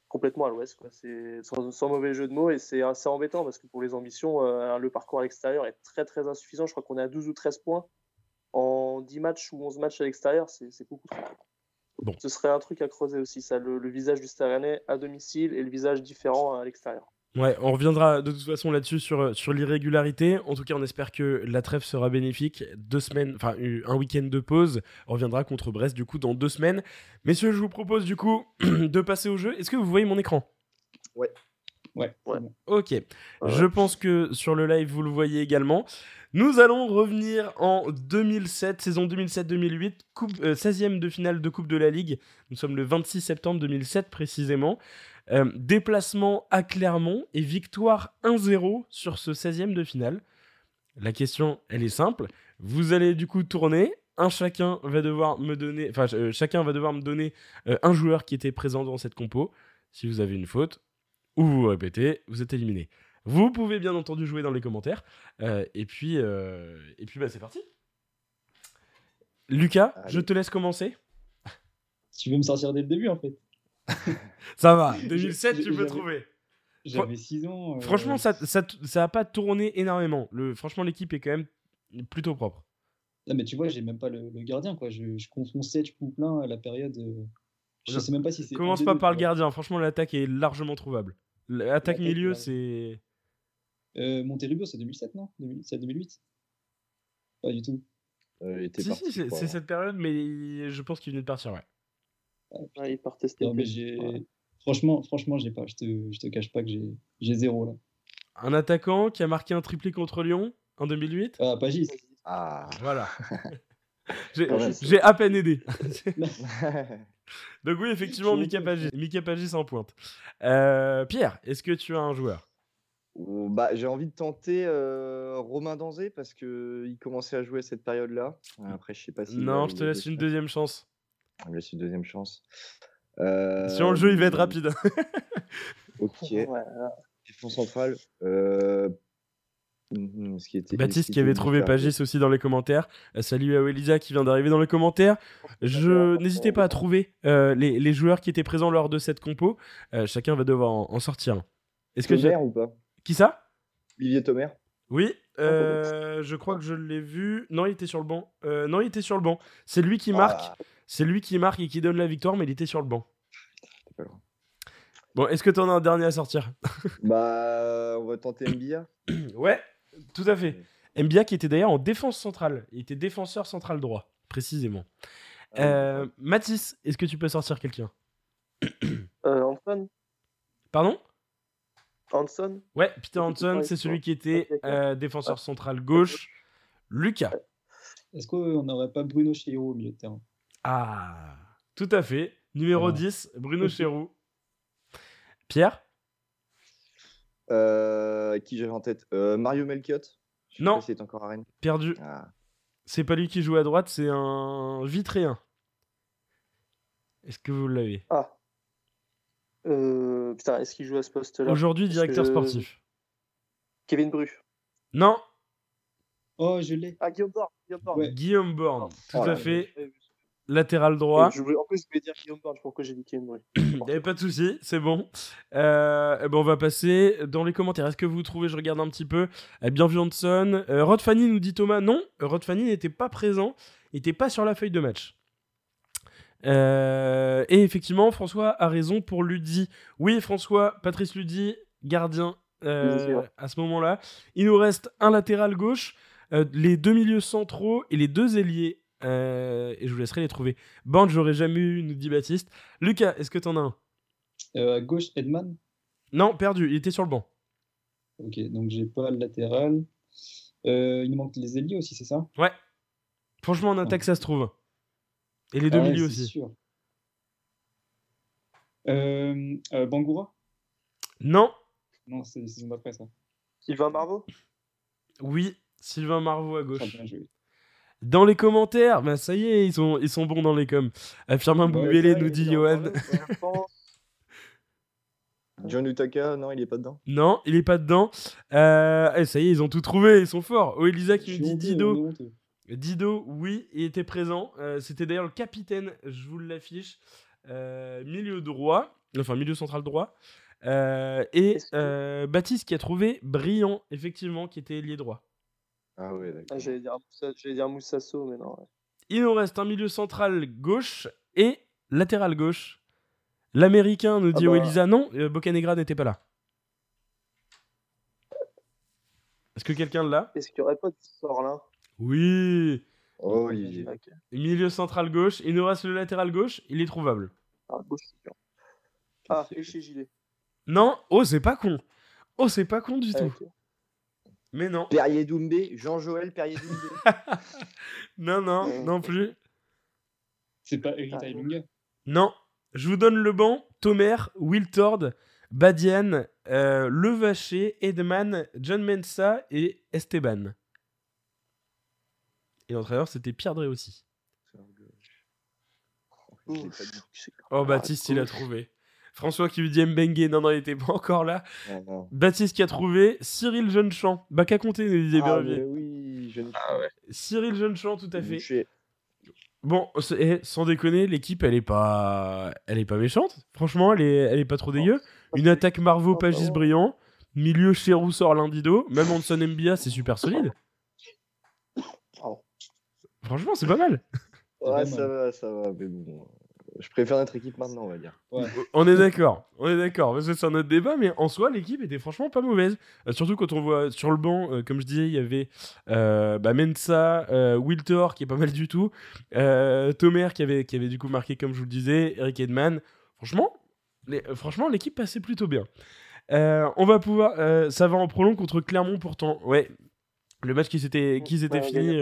complètement à l'ouest. C'est sans, sans mauvais jeu de mots, et c'est assez embêtant parce que pour les ambitions, euh, le parcours à l'extérieur est très très insuffisant. Je crois qu'on est à 12 ou 13 points en 10 matchs ou 11 matchs à l'extérieur, c'est beaucoup trop. Bon. Ce serait un truc à creuser aussi, ça, le, le visage du Stade Rennais à domicile et le visage différent à l'extérieur. Ouais, on reviendra de toute façon là-dessus sur, sur l'irrégularité. En tout cas, on espère que la trêve sera bénéfique. Deux semaines, enfin euh, un week-end de pause. On reviendra contre Brest du coup dans deux semaines. Messieurs, je vous propose du coup de passer au jeu. Est-ce que vous voyez mon écran? Ouais, Ouais. bon. Ok. Je pense que sur le live, vous le voyez également. Nous allons revenir en 2007, saison 2007-2008, coupe, euh, 16e de finale de Coupe de la Ligue. Nous sommes le 26 septembre 2007 précisément. Euh, déplacement à Clermont et victoire 1-0 sur ce 16e de finale. La question, elle est simple. Vous allez du coup tourner. Un chacun va devoir me donner, enfin euh, chacun va devoir me donner euh, un joueur qui était présent dans cette compo. Si vous avez une faute ou vous répétez, vous êtes éliminé. Vous pouvez bien entendu jouer dans les commentaires. Euh, et puis, euh, et puis bah, c'est parti. Lucas, Allez. je te laisse commencer. Tu veux me sortir dès le début, en fait. Ça va, 2007, j'ai- tu peux trouver. J'avais 6 ans. euh, Franchement, ça, ça, ça a pas tourné énormément. Le, franchement, l'équipe est quand même plutôt propre. Ah, mais tu vois, j'ai même pas le, le gardien, quoi. Je, je confonds Sedge à la période. Je Non. sais même pas si c'est. Commence pas par le gardien. Franchement, l'attaque est largement trouvable. L'attaque milieu, ouais. c'est. Euh, Monterrubio, c'est 2007, non? 2000 C'est 2008 Pas du tout. Euh, il était Si, parti, si, c'est c'est cette période, mais je pense qu'il venait de partir, ouais. Ah, il part tester. Non, mais j'ai. Franchement, franchement, j'ai pas. Je te, je te cache pas que j'ai j'ai zéro là. Un attaquant qui a marqué un triplé contre Lyon en 2008. Ah, Pagis. Ah. Voilà. J'ai j'ai à peine aidé. Donc oui, effectivement, Mika Pagis, Mika Pagis en pointe. Euh, Pierre, est-ce que tu as un joueur? Ou- bah, j'ai envie de tenter euh, Romain Danzé parce que il commençait à jouer à cette période-là. Après, je sais pas si. Non, je te laisse une deuxième chance. On lui laisse une deuxième chance. Euh, Sur le jeu, il va être rapide. Ok. Ouais, là, Défense centrale. Ce qui était, ce Baptiste qui avait trouvé. Pagis aussi dans les commentaires. Euh, salut à Elisa qui vient d'arriver dans les commentaires. Je n'hésitez pas à trouver euh, les, les joueurs qui étaient présents lors de cette compo. Euh, chacun va devoir en, en sortir. Est-ce que Tomer j'ai- ou pas? Qui ça? Olivier Tomer Oui, euh, je crois que je l'ai vu. Non, il était sur le banc. Euh, non, il était sur le banc. C'est lui qui marque. Ah, C'est lui qui marque et qui donne la victoire, mais il était sur le banc. pas. Bon, est-ce que tu en as un dernier à sortir? Bah, on va tenter Mbia. Ouais, tout à fait. Mbia qui était d'ailleurs en défense centrale. Il était défenseur central droit, précisément. Euh, Mathis, est-ce que tu peux sortir quelqu'un euh, Pardon? Hanson Ouais, Peter Hanson, c'est celui qui était euh, défenseur central gauche. Lucas. Est-ce qu'on n'aurait pas Bruno Chéreau au milieu de terrain? Ah, tout à fait. Numéro Ah. 10, Bruno Chéroux. Pierre? Qui j'avais en tête? Euh, Mario Melchiot. Je Non. pas s'il est encore à Rennes. Perdu. Ah. C'est pas lui qui joue à droite, c'est un Vitréen. Est-ce que vous l'avez? Ah. Euh, putain, est-ce qu'il joue à ce poste-là? Aujourd'hui, directeur sportif. Kevin Bru. Non, Oh, je l'ai. Ah, Guillaume Borne. Guillaume Borne. Ouais. Guillaume Borne. Tout Oh à là fait. Latéral droit. je voulais- en plus, je voulais dire Guillaume Borne, pourquoi j'ai dit Bru. Il n'y avait pas de souci, c'est bon. Euh, eh ben on va passer dans les commentaires. Est-ce que vous trouvez, je regarde un petit peu, euh, bien vu Hanson. Euh, Rod Fanny nous dit Thomas, non, Rod Fanny n'était pas présent, n'était pas sur la feuille de match. Euh, et effectivement, François a raison pour Ludi. Oui, François, Patrice Ludi, gardien euh, à ce moment-là. Il nous reste un latéral gauche, euh, les deux milieux centraux et les deux ailiers. Euh, et je vous laisserai les trouver. Bande, j'aurais jamais eu, nous dit Baptiste. Lucas, est-ce que t'en as un? Euh, à gauche, Edman? Non, perdu, il était sur le banc. Ok, donc j'ai pas le latéral. Euh, il nous manque les ailiers aussi, c'est ça? Ouais. Franchement, en attaque, ça se trouve. Et les deux Ah ouais, milieux aussi. sûr. Euh, euh, Bangoura? Non, Non, c'est la saison d'après ça. Sylvain Marvaux? Oui, Sylvain Marvaux à gauche. bien joué. Dans les commentaires, bah ça y est, ils sont, ils sont bons dans les coms. Firmin Boubélé Ouais, nous dit Johan. John Utaka, non, il est pas dedans. Non, il est pas dedans. Euh, eh, ça y est, ils ont tout trouvé, ils sont forts. Oh, Elisa qui nous dit Dido. Dido, oui, il était présent. Euh, C'était d'ailleurs le capitaine, je vous l'affiche. Euh, milieu droit, enfin milieu central droit. Euh, et euh, Baptiste qui a trouvé Brillant, effectivement, qui était ailier droit. Ah ouais, d'accord. Ah, J'allais dire, Moussa- j'allais dire Moussasso, mais non. ouais. Il nous reste un milieu central gauche et latéral gauche. L'américain nous dit Ah bah. Elisa non, euh, Bocanegra n'était pas là. Est-ce que quelqu'un l'a? Est-ce qu'il n'y aurait pas de sort là? Oui. Oh, Olivier. Ok. Milieu central gauche. Il nous reste le latéral gauche. Il est trouvable. Ah, gauche, c'est sûr. Ah, et chez Gilet. Non. Oh, c'est pas con. Oh, c'est pas con du Ah, tout. ok. Mais non. Perrier Doumbé, Jean-Joël Perrier Doumbé. Non, non, Euh. non plus. C'est pas Eric Ilunga. Non. Je vous donne le banc. Tomer, Wiltord, Badian, euh, Levaché, Edman, John Mensa et Esteban. Et l'entraîneur, c'était Pierre Drey aussi. Oh, Baptiste, il a trouvé. François qui lui dit Mbengue. Non, non, il était pas encore là. Ah, non. Baptiste qui a trouvé Cyril Jeunechamp. Bah, qu'à compter, nous disait Ah, oui, je ne Cyril Jeunechamp, tout à fait. Bon, eh, sans déconner, l'équipe, elle est pas, elle est pas méchante. Franchement, elle est, elle est pas trop dégueu. Une attaque Marveau, bah Pagis, ouais. brillant. Milieu Cherou, sort Lindido. Même Hanson Mbia, c'est super solide. Oh. Franchement, c'est pas mal. Ouais, ça va, ça va. Mais bon, je préfère notre équipe maintenant, on va dire. On est d'accord, on est d'accord. C'est un autre débat, mais en soi, l'équipe était franchement pas mauvaise. Euh, surtout quand on voit sur le banc, euh, comme je disais, il y avait euh, bah, Mensa, Wiltor qui est pas mal du tout, Tomer qui avait, qui avait du coup marqué, comme je vous le disais, Eric Edman. Franchement, franchement, l'équipe passait plutôt bien. on va pouvoir, ça va en prolong contre Clermont pourtant. Ouais, le match qui s'était qui s'était fini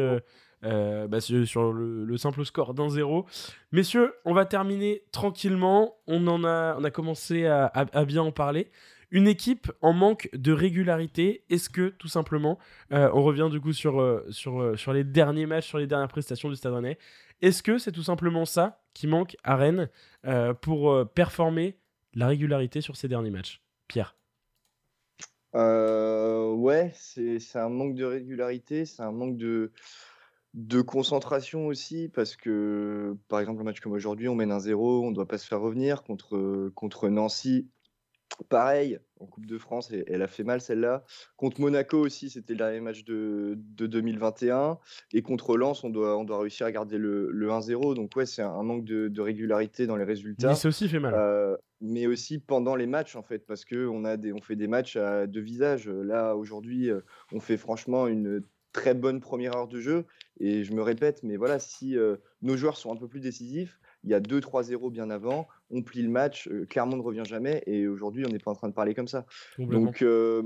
euh, bah, sur le, simple score d'un zéro. Messieurs, on va terminer tranquillement. On en a, on a commencé à, bien en parler. Une équipe en manque de régularité. Est-ce que tout simplement, euh, on revient du coup sur, euh, sur, sur les derniers matchs, sur les dernières prestations du Stade Rennais. Est-ce que c'est tout simplement ça qui manque à Rennes pour performer la régularité sur ces derniers matchs? Pierre Ouais, c'est un manque de régularité, c'est un manque de, de concentration aussi, parce que, par exemple, un match comme aujourd'hui, on mène un 0, on ne doit pas se faire revenir contre, contre Nancy. Pareil, en Coupe de France, et, elle a fait mal celle-là. Contre Monaco aussi, c'était le dernier match de, 2021. Et contre Lens, on doit, on doit réussir à garder le, 1-0. Donc, ouais, c'est un, manque de, régularité dans les résultats. Nice aussi fait mal. Euh, mais aussi pendant les matchs, en fait, parce qu'on on fait des matchs à deux visages. Là, aujourd'hui, euh, on fait franchement une très bonne première heure de jeu. Et je me répète, mais voilà, si euh, nos joueurs sont un peu plus décisifs, il y a 2-3-0 bien avant, on plie le match, euh, Clermont ne revient jamais, et aujourd'hui, on n'est pas en train de parler comme ça. Donc euh,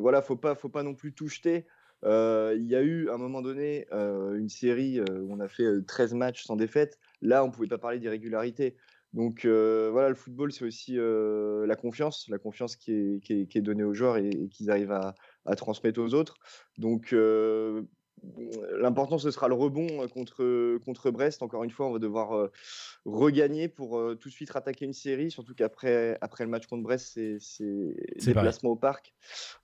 voilà, faut pas, faut pas non plus tout jeter. Il y a eu à un moment donné une série où on a fait 13 matchs sans défaite. Là, on ne pouvait pas parler d'irrégularité. Donc voilà, le football, c'est aussi la confiance, la confiance qui est, qui est, donnée aux joueurs et, et qu'ils arrivent à, à transmettre aux autres. Donc l'important ce sera le rebond contre, contre Brest. Encore une fois, on va devoir euh, regagner pour tout de suite rattaquer une série, surtout qu'après après le match contre Brest, c'est déplacement au parc.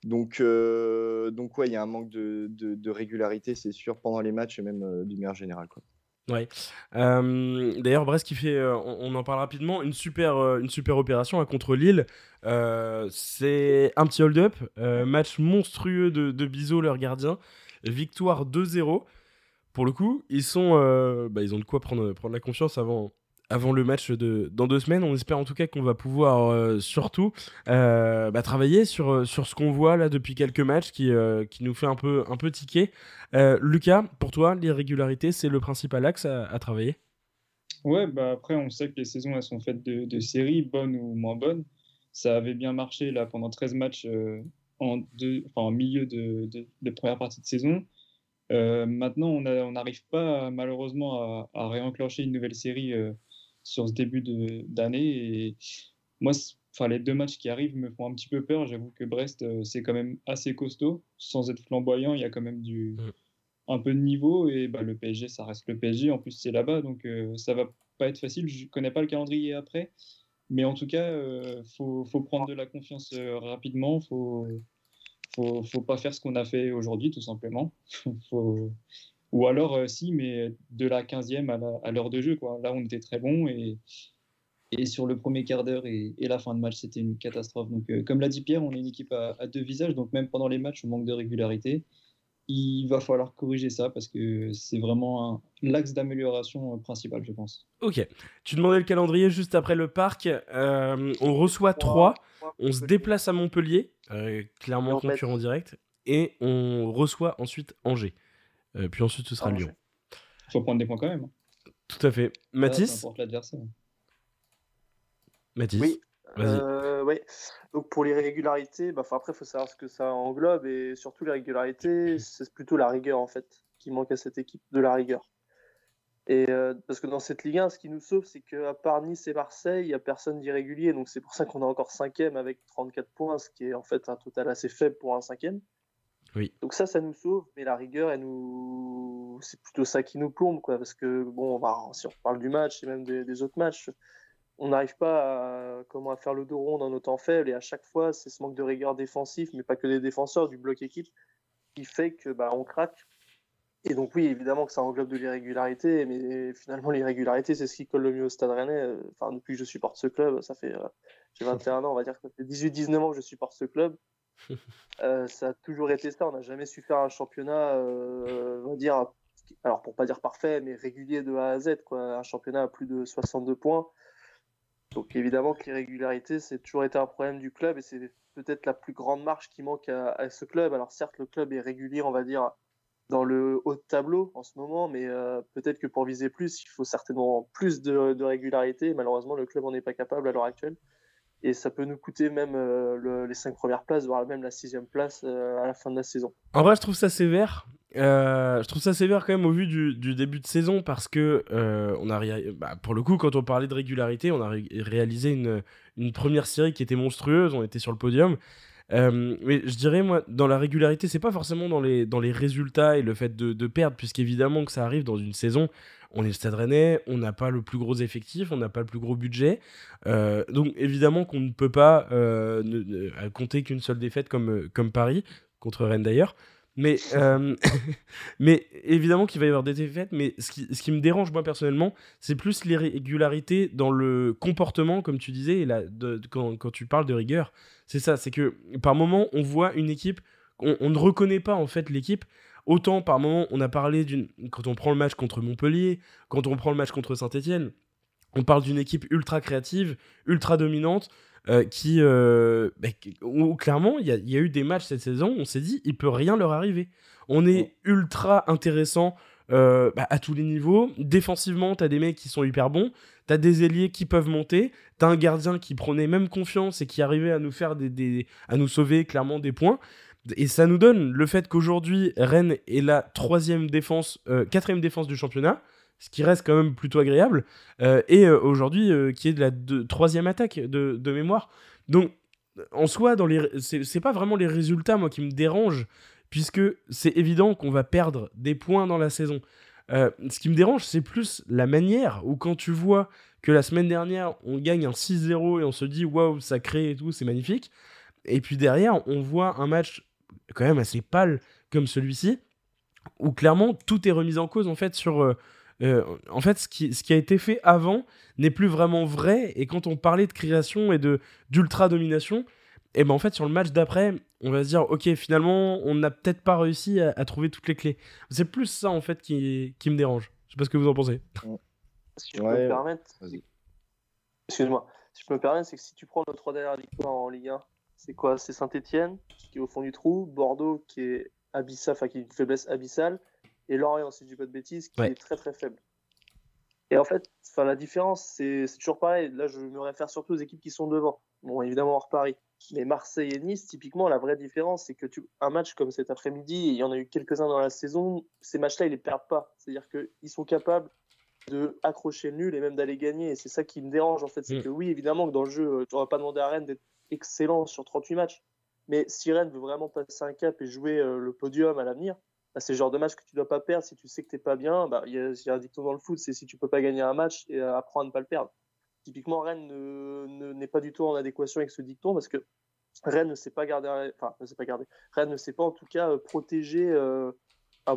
Donc, donc ouais, il y a un manque de, de, régularité, c'est sûr, pendant les matchs et même du meilleur général. Quoi. Ouais. D'ailleurs, Brest qui fait, on, en parle rapidement, une super, super opération hein, contre Lille. c'est un petit hold-up, match monstrueux de, de leur gardien. Victoire 2-0. Pour le coup, ils sont, bah, ils ont de quoi prendre, prendre la confiance avant, avant le match de dans deux semaines. On espère en tout cas qu'on va pouvoir euh, surtout euh, bah, travailler sur, euh, sur ce qu'on voit là depuis quelques matchs qui, qui nous fait un peu, un peu tiquer. Lucas, pour toi, l'irrégularité, c'est le principal axe à, travailler? Ouais, bah après, on sait que les saisons sont faites de, de, séries, bonnes ou moins bonnes. Ça avait bien marché là pendant 13 matchs en, deux, en milieu de, de, première partie de saison. maintenant, on n'arrive pas malheureusement à, réenclencher une nouvelle série sur ce début d'année. Et moi, enfin, les deux matchs qui arrivent me font un petit peu peur. J'avoue que Brest, euh, c'est quand même assez costaud. Sans être flamboyant, il y a quand même du, mm. un peu de niveau. Et bah, le PSG, ça reste le PSG. En plus, c'est là-bas. Donc, euh, ça va pas être facile. Je connais pas le calendrier après. Mais en tout cas, il euh, faut, faut, prendre de la confiance rapidement. Il faut, faut, faut pas faire ce qu'on a fait aujourd'hui, tout simplement. faut, ou alors, euh, si, mais de la 15e à l'heure de jeu. Quoi. Là, on était très bon et, et sur le premier quart d'heure et, la fin de match, c'était une catastrophe. Donc, euh, comme l'a dit Pierre, on est une équipe à, deux visages. Donc, même pendant les matchs, on manque de régularité. Il va falloir corriger ça parce que c'est vraiment l'axe d'amélioration euh, principal, je pense. Ok. Tu demandais le calendrier juste après le parc. on reçoit 3. On se déplace à Montpellier, clairement concurrent direct. Et on reçoit ensuite Angers. Euh, puis ensuite, ce sera ah, Lyon. Il faut prendre des points quand même. Hein. Tout à fait. Mathis Mathis Oui. Euh, oui. Donc pour les régularités, bah, après, il faut savoir ce que ça englobe. Et surtout, les régularités, c'est plutôt la rigueur, en fait, qui manque à cette équipe, de la rigueur. Et euh, parce que dans cette Ligue 1, ce qui nous sauve, c'est qu'à part Nice et Marseille, il n'y a personne d'irrégulier. Donc c'est pour ça qu'on est encore cinquième avec 34 points, ce qui est en fait un total assez faible pour un cinquième. Donc ça, ça nous sauve, mais la rigueur, elle nous... c'est plutôt ça qui nous plombe, quoi, parce que bon, si on parle du match et même des, autres matchs, on n'arrive pas à, comment, à faire le dos rond dans nos temps faibles, et à chaque fois, c'est ce manque de rigueur défensif, mais pas que des défenseurs, du bloc équipe, qui fait que bah, on craque. Et donc oui, évidemment que ça englobe de l'irrégularité, mais finalement l'irrégularité, c'est ce qui colle le mieux au Stade Rennais. Enfin, depuis que je supporte ce club, ça fait, euh, j'ai 21 ans, on va dire que ça fait 18-19 ans que je supporte ce club. Euh, ça a toujours été ça. On n'a jamais su faire un championnat, euh, on va dire, alors pour pas dire parfait, mais régulier de A à Z, quoi. Un championnat à plus de 62 points. Donc évidemment que l'irrégularité, c'est toujours été un problème du club et c'est peut-être la plus grande marche qui manque à, ce club. Alors certes, le club est régulier, on va dire, dans le haut de tableau en ce moment, mais euh, peut-être que pour viser plus, il faut certainement plus de, régularité. Malheureusement, le club n'en est pas capable à l'heure actuelle. Et ça peut nous coûter même euh, les cinq premières places, voire même la sixième place euh, à la fin de la saison. En vrai, je trouve ça sévère. je trouve ça sévère quand même au vu du, début de saison parce que on a bah, pour le coup quand on parlait de régularité on a réalisé une, première série qui était monstrueuse on était sur le podium euh, mais je dirais, moi, dans la régularité, c'est pas forcément dans les, dans les résultats et le fait de, de perdre, puisqu'évidemment que ça arrive dans une saison. On est le Stade Rennais, on n'a pas le plus gros effectif, on n'a pas le plus gros budget. Euh, donc évidemment qu'on ne peut pas euh, compter qu'une seule défaite comme, comme Paris, contre Rennes d'ailleurs. Mais, euh, mais évidemment qu'il va y avoir des défaites, mais ce qui, ce qui me dérange moi personnellement, c'est plus l'irrégularité dans le comportement, comme tu disais, quand, tu parles de rigueur. C'est ça, c'est que par moment, on voit une équipe, on ne reconnaît pas en fait l'équipe. Autant par moment, on a parlé d'une. Quand on prend le match contre Montpellier, quand on prend le match contre Saint-Etienne, on parle d'une équipe ultra créative, ultra dominante. Euh, qui, euh, bah, où clairement, il y, a eu des matchs cette saison, on s'est dit, il peut rien leur arriver. On est ultra intéressant euh, bah, à tous les niveaux. Défensivement, tu as des mecs qui sont hyper bons, tu as des ailiers qui peuvent monter, tu as un gardien qui prenait même confiance et qui arrivait à nous faire des, à nous sauver clairement des points. Et ça nous donne le fait qu'aujourd'hui, Rennes est la troisième défense, quatrième défense du championnat ce qui reste quand même plutôt agréable, euh, et euh, aujourd'hui euh, qui est de la troisième attaque de, mémoire. Donc en soi, dans les, c'est pas vraiment les résultats moi qui me dérangent, puisque c'est évident qu'on va perdre des points dans la saison. ce qui me dérange, c'est plus la manière où quand tu vois que la semaine dernière, on gagne un 6-0 et on se dit waouh, ça crée et tout, c'est magnifique. Et puis derrière, on voit un match quand même assez pâle comme celui-ci, où clairement tout est remis en cause en fait sur, euh, en fait, ce qui, ce qui, a été fait avant n'est plus vraiment vrai. Et quand on parlait de création et de d'ultra domination, et eh ben en fait sur le match d'après, on va se dire ok finalement on n'a peut-être pas réussi à, trouver toutes les clés. C'est plus ça en fait qui, qui me dérange. Je sais pas ce que vous en pensez. Si je peux me permettre, excuse-moi, si je peux me permettre, c'est que si tu prends nos trois dernières victoires en Ligue 1, c'est quoi? C'est Saint-Etienne qui est au fond du trou, Bordeaux qui est abyssal, enfin qui est une faiblesse abyssale, et Lorient, si je dis pas de bêtises, qui est très très faible. Et en fait, la différence, c'est toujours pareil. Là, je me réfère surtout aux équipes qui sont devant. Bon, évidemment, hors Paris. Mais Marseille et Nice, typiquement, la vraie différence, c'est que tu, un match comme cet après-midi, il y en a eu quelques-uns dans la saison, ces matchs-là, ils les perdent pas. C'est-à-dire qu'ils sont capables de accrocher le nul et même d'aller gagner. Et c'est ça qui me dérange, en fait. C'est mm. que oui, évidemment, que dans le jeu, tu n'auras pas demandé à Rennes d'être excellent sur 38 matchs. Mais si Rennes veut vraiment passer un cap et jouer euh, le podium à l'avenir, bah, c'est le genre de match que tu dois pas perdre si tu sais que tu n'es pas bien. Bah, il y, a un dicton dans le foot, c'est si tu peux pas gagner un match, et apprends à ne pas le perdre. Typiquement, Rennes n'est ne, pas du tout en adéquation avec ce dicton parce que Rennes ne sait pas garder, enfin, ne sait pas garder. Rennes ne sait pas en tout cas euh, protéger euh,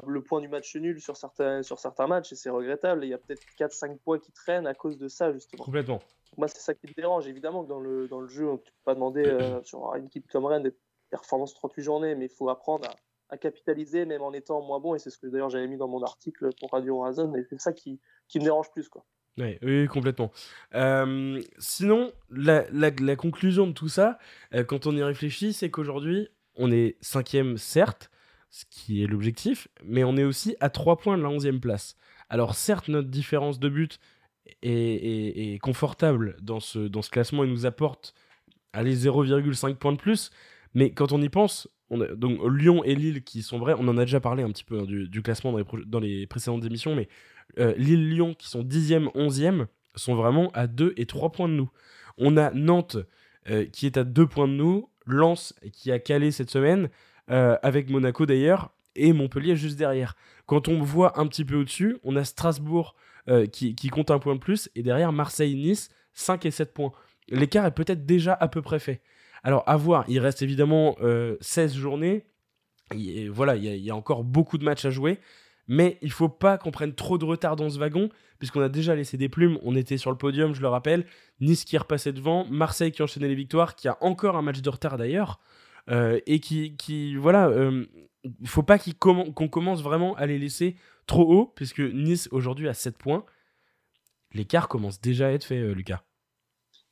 le point du match nul sur certains, sur certains matchs et c'est regrettable. Il y a peut-être 4-5 points qui traînent à cause de ça, justement. Complètement. Moi, c'est ça qui me dérange. Évidemment que dans le, dans le jeu, tu peux pas demander sur une équipe comme Rennes des performances 38 journées, mais il faut apprendre à capitaliser même en étant moins bon et c'est ce que d'ailleurs j'avais mis dans mon article pour Radio Horizon et c'est ça qui, qui, me dérange plus quoi. Oui, complètement. Euh, sinon, la, la, la, conclusion de tout ça, euh, quand on y réfléchit, c'est qu'aujourd'hui, on est cinquième, certes, ce qui est l'objectif, mais on est aussi à 3 points de la 11e place. Alors certes, notre différence de but est, confortable dans ce, dans ce classement et nous apporte allez, 0,5 points de plus, mais quand on y pense, donc Lyon et Lille qui sont vrais, on en a déjà parlé un petit peu hein, du, classement dans les, dans les, précédentes émissions, mais euh, Lille-Lyon qui sont 10e, 11e sont vraiment à 2 et 3 points de nous. On a Nantes euh, qui est à 2 points de nous, Lens qui a calé cette semaine, euh, avec Monaco d'ailleurs, et Montpellier juste derrière. Quand on voit un petit peu au-dessus, on a Strasbourg qui, qui, compte un point de plus, et derrière Marseille-Nice, 5 et 7 points. L'écart est peut-être déjà à peu près fait. Alors, à voir, il reste évidemment 16 euh, journées. Et voilà, il y, a encore beaucoup de matchs à jouer. Mais il faut pas qu'on prenne trop de retard dans ce wagon, puisqu'on a déjà laissé des plumes. On était sur le podium, je le rappelle. Nice qui repassé devant, Marseille qui enchaînait les victoires, qui a encore un match de retard d'ailleurs. Euh, et qui, qui, voilà, euh, faut pas qu'on commence vraiment à les laisser trop haut, puisque Nice aujourd'hui a 7 points. L'écart commence déjà à être fait, euh, Lucas.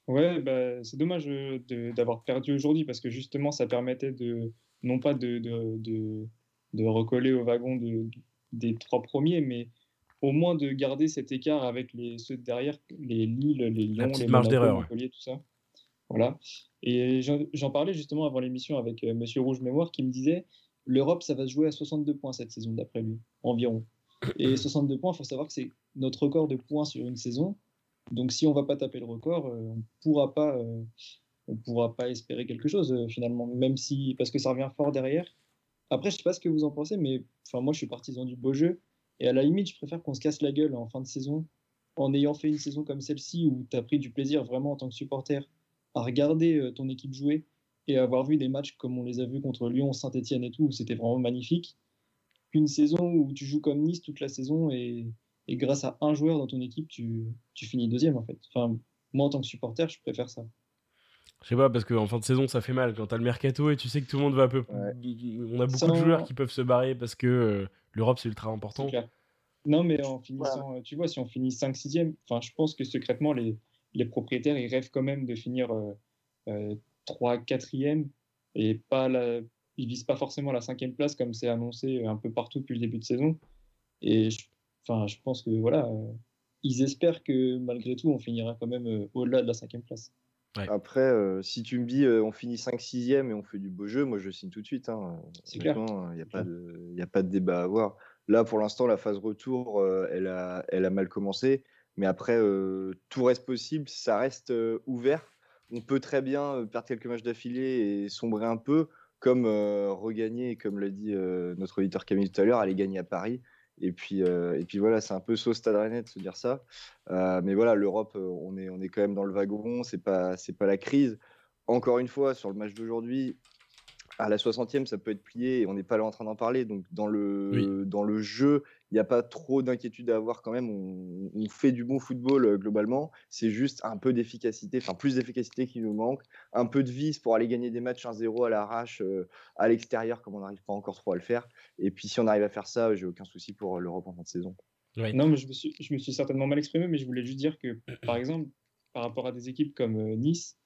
Ouais, bah, c'est dommage d'avoir perdu aujourd'hui parce que justement, ça permettait de, non pas de, de, de, recoller au wagon des trois premiers, mais au moins de garder cet écart avec les, ceux derrière, les Lille, les Lyon, les Monaco, Montpellier, tout ça. Voilà. Et j'en parlais justement avant l'émission avec euh, Monsieur Rouge Mémoire qui me disait l'Europe, ça va se jouer à 62 points cette saison, d'après lui, environ. Et 62 points, il faut savoir que c'est notre record de points sur une saison. Donc si on va pas taper le record, euh, on pourra pas, euh, on pourra pas espérer quelque chose finalement, même si parce que ça revient fort derrière. Après, je sais pas ce que vous en pensez, mais enfin moi je suis partisan du beau jeu. Et à la limite, je préfère qu'on se casse la gueule en fin de saison, en ayant fait une saison comme celle-ci où tu as pris du plaisir vraiment en tant que supporter à regarder euh, ton équipe jouer et avoir vu des matchs comme on les a vus contre Lyon, Saint-Etienne et tout, où c'était vraiment magnifique, qu'une saison où tu joues comme Nice toute la saison et, grâce à un joueur dans ton équipe, tu, finis deuxième en fait. Enfin, moi en tant que supporter, je préfère ça. Je sais pas, parce qu'en fin de saison, ça fait mal quand t'as le mercato et tu sais que tout le monde va un peu. On a beaucoup de joueurs qui peuvent se barrer parce que euh, l'Europe, c'est ultra important. Non, mais en finissant, euh, tu vois, si on finit 5-6e, enfin, je pense que secrètement, les, les propriétaires, ils rêvent quand même de finir 3 4e et pas la, ils visent pas forcément la cinquième place comme c'est annoncé un peu partout depuis le début de saison. Et je, enfin, je pense que voilà, euh, ils espèrent que malgré tout, on finira quand même au-delà de la cinquième place. Après, euh, si tu me dis euh, on finit 5-6e et on fait du beau jeu, moi je signe tout de suite. Hein. C'est clair. Il n'y a, pas de, a pas de débat à avoir. Là, pour l'instant, la phase retour, euh, elle, a, elle a mal commencé. Mais après, tout reste possible. Ça reste ouvert. On peut très bien perdre quelques matchs d'affilée et sombrer un peu, comme regagner, comme l'a dit notre auditeur Camille tout à l'heure, aller gagner à Paris. Et puis, euh, et puis voilà, c'est un peu sauce Stade Rennais de se dire ça. Euh, mais voilà, l'Europe, euh, on est, on est quand même dans le wagon, c'est pas, c'est pas la crise. Encore une fois, sur le match d'aujourd'hui, à la 60e, ça peut être plié et on n'est pas là en train d'en parler. Donc, dans le, dans le jeu, il n'y a pas trop d'inquiétude à avoir quand même. On, fait du bon football euh, globalement. C'est juste un peu d'efficacité, enfin plus d'efficacité qui nous manque. Un peu de vis pour aller gagner des matchs 1-0 à l'arrache euh, à l'extérieur, comme on n'arrive pas encore trop à le faire. Et puis, si on arrive à faire ça, j'ai aucun souci pour l'Europe en fin de saison. Non, mais je me, suis, je me suis certainement mal exprimé, mais je voulais juste dire que, par exemple, par rapport à des équipes comme euh, Nice,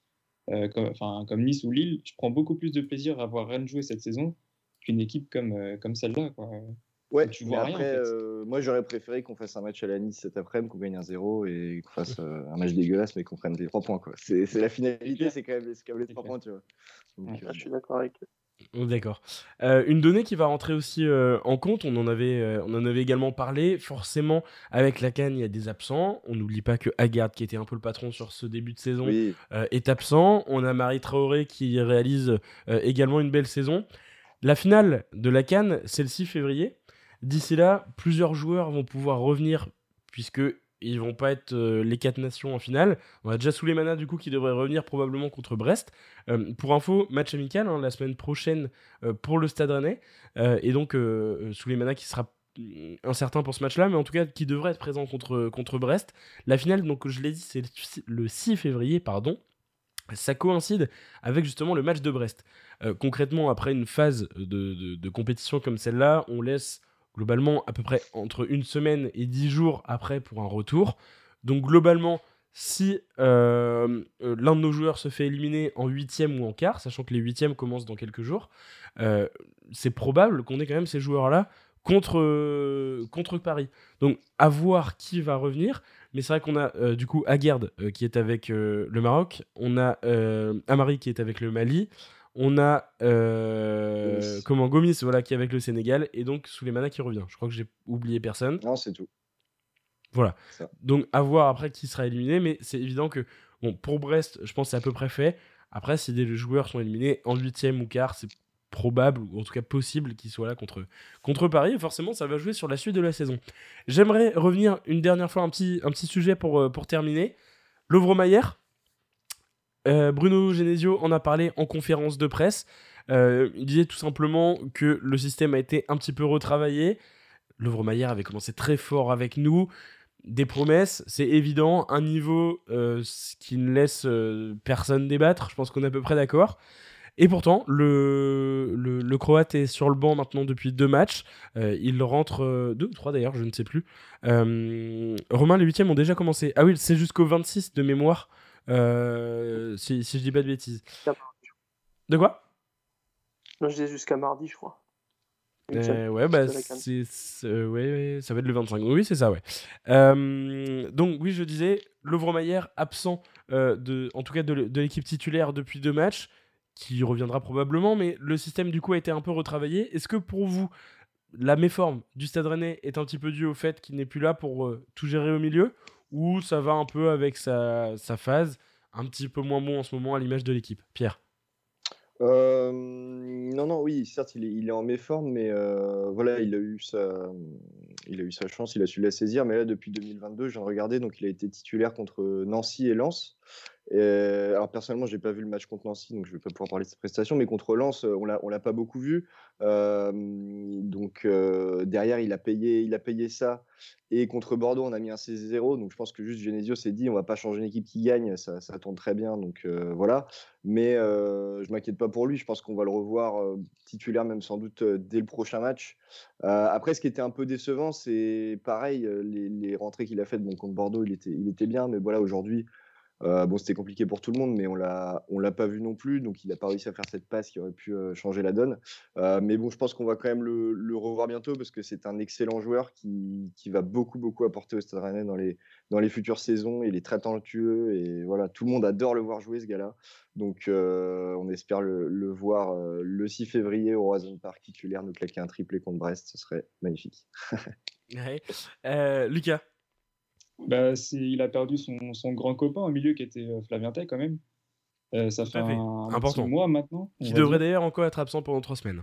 euh, comme, enfin, comme Nice ou Lille, je prends beaucoup plus de plaisir à voir Rennes jouer cette saison qu'une équipe comme, euh, comme celle-là. Ouais, tu vois rien, euh, moi j'aurais préféré qu'on fasse un match à la Nice cet après-midi, qu'on gagne un 0 et qu'on fasse un match dégueulasse, mais qu'on prenne des 3 points. C'est la finalité, c'est quand même, quand même les 3 points, tu vois. je suis d'accord avec Oh, d'accord. Euh, une donnée qui va rentrer aussi euh, en compte, on en, avait, euh, on en avait également parlé, forcément avec la canne il y a des absents, on n'oublie pas que Agarde qui était un peu le patron sur ce début de saison est absent, on a Marie Traoré qui réalise également une belle saison. La finale de la canne, c'est le 6 février. D'ici là, plusieurs joueurs vont pouvoir revenir puisque ils vont pas être euh, les quatre nations en finale. On a déjà Souleymana du coup qui devrait revenir probablement contre Brest. Euh, pour info, match amical hein, la semaine prochaine euh, pour le Stade Rennais. et donc Souleymana qui sera incertain pour ce match-là, mais en tout cas qui devrait être présent contre, contre Brest. La finale, donc je l'ai dit, c'est le 6 février, pardon. Ça coïncide avec justement le match de Brest. concrètement, après une phase de, de compétition comme celle-là, on laisse globalement à peu près entre une semaine et dix jours après pour un retour. Donc globalement, si euh, euh, l'un de nos joueurs se fait éliminer en huitième ou en quart, sachant que les huitièmes commencent dans quelques jours, euh, c'est probable qu'on ait quand même ces joueurs-là contre, contre Paris. Donc à voir qui va revenir. Mais c'est vrai qu'on a du coup Aguerd qui est avec le Maroc, on a Amari qui est avec le Mali, on a euh, comment Gomis voilà, qui est avec le Sénégal et donc Souleymana qui revient. Je crois que j'ai oublié personne. Non, c'est tout. Voilà. Donc à voir après qui sera éliminé, mais c'est évident que bon pour Brest, je pense que c'est à peu près fait. Après, si des joueurs sont éliminés en huitième ou quart, c'est probable ou en tout cas possible qu'ils soient là contre, contre Paris. Et forcément, ça va jouer sur la suite de la saison. J'aimerais revenir une dernière fois un petit, un petit sujet pour, euh, pour terminer. Lovre Maillère, euh, Bruno Genesio en a parlé en conférence de presse. Euh, il disait tout simplement que le système a été un petit peu retravaillé. Louvre Maillard avait commencé très fort avec nous. Des promesses, c'est évident. Un niveau euh, qui ne laisse personne débattre. Je pense qu'on est à peu près d'accord. Et pourtant, le, le, Croate est sur le banc maintenant depuis deux matchs. Il rentre, deux ou trois d'ailleurs, je ne sais plus. Romain, les huitièmes ont déjà commencé. Ah oui, c'est jusqu'au 26 de mémoire, si, si je dis pas de bêtises. De quoi? Non, je disais jusqu'à mardi, je crois. ouais, bah, c'est, ouais, ça va être le 25. Oui, c'est ça, ouais. donc, oui, je disais, Lovromayer absent, de, en tout cas de l'équipe titulaire depuis deux matchs qui reviendra probablement, mais le système du coup a été un peu retravaillé. Est-ce que pour vous, la méforme du Stade Rennais est un petit peu due au fait qu'il n'est plus là pour euh, tout gérer au milieu, ou ça va un peu avec sa, phase, un petit peu moins bon en ce moment à l'image de l'équipe Pierre euh, non, non, oui, certes, il est, en méforme, mais euh, voilà, il a, eu sa, il a eu sa chance, il a su la saisir. Mais là, depuis 2022, j'ai regardé, donc il a été titulaire contre Nancy et Lens. Euh, alors personnellement, j'ai pas vu le match contre Nancy, donc je vais pas pouvoir parler de cette prestation. Mais contre Lens, euh, on l'a, on l'a pas beaucoup vu. Euh, donc derrière, il a payé, il a payé ça. Et contre Bordeaux, on a mis un 6-0. Donc je pense que juste Genesio s'est dit, on va pas changer une équipe qui gagne, ça, ça tourne très bien. Donc voilà. Mais je m'inquiète pas pour lui. Je pense qu'on va le revoir titulaire même sans doute dès le prochain match. après, ce qui était un peu décevant, c'est pareil, les, les rentrées qu'il a faites. Bon, contre Bordeaux, il était, il était bien, mais voilà, aujourd'hui. Euh, bon, c'était compliqué pour tout le monde, mais on l'a, l'a pas vu non plus, donc il n'a pas réussi à faire cette passe qui aurait pu euh, changer la donne. Euh, mais bon, je pense qu'on va quand même le, revoir bientôt parce que c'est un excellent joueur qui, va beaucoup, beaucoup apporter au Stade Rennais dans les, dans les futures saisons. Il est très talentueux et voilà, tout le monde adore le voir jouer ce gars-là. Donc, on espère le, voir le 6 février au Horizon Park titulaire, nous claquer un triplé contre Brest, ce serait magnifique. Lucas bah, il a perdu son, son, grand copain au milieu qui était euh, Flavien Tay quand même. Euh, ça fait un, Important. mois maintenant. Qui devrait d'ailleurs encore être absent pendant trois semaines.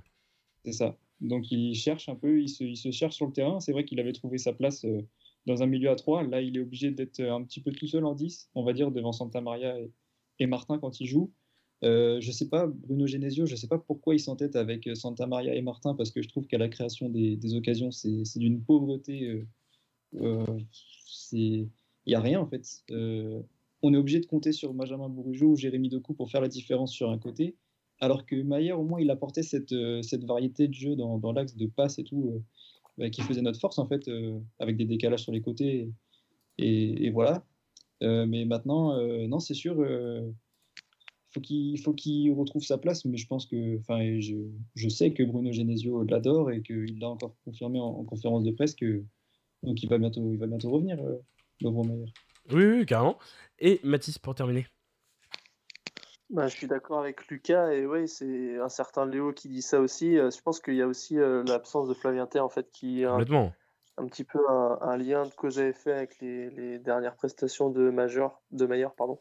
C'est ça. Donc il cherche un peu, il se, il se cherche sur le terrain. C'est vrai qu'il avait trouvé sa place euh, dans un milieu à 3. Là, il est obligé d'être un petit peu tout seul en 10, on va dire, devant Santa Maria et, et Martin quand il joue. Euh, je sais pas, Bruno Genesio, je sais pas pourquoi il s'entête avec Santa Maria et Martin, parce que je trouve qu'à la création des, des occasions, c'est d'une pauvreté il n'y a rien en fait. Euh, on est obligé de compter sur Benjamin Bourigeau ou Jérémy Decou pour faire la différence sur un côté, alors que Maillard, au moins, il apportait cette, euh, variété de jeu dans, l'axe de passe et tout, euh, bah, qui faisait notre force en fait, avec des décalages sur les côtés. Et, voilà. mais maintenant, non, c'est sûr, faut il faut qu'il retrouve sa place, mais je pense que, enfin, je, sais que Bruno Genesio l'adore et qu'il l'a encore confirmé en, conférence de presse que donc il va bientôt, il va bientôt revenir, euh, meilleur. Oui, oui, carrément. Et Mathis, pour terminer. Bah, je suis d'accord avec Lucas et oui, c'est un certain Léo qui dit ça aussi. Euh, je pense qu'il y a aussi euh, l'absence de Flavien Ter en fait qui est un, un petit peu un, lien de cause à effet avec les, les, dernières prestations de Major, de Maillard, pardon.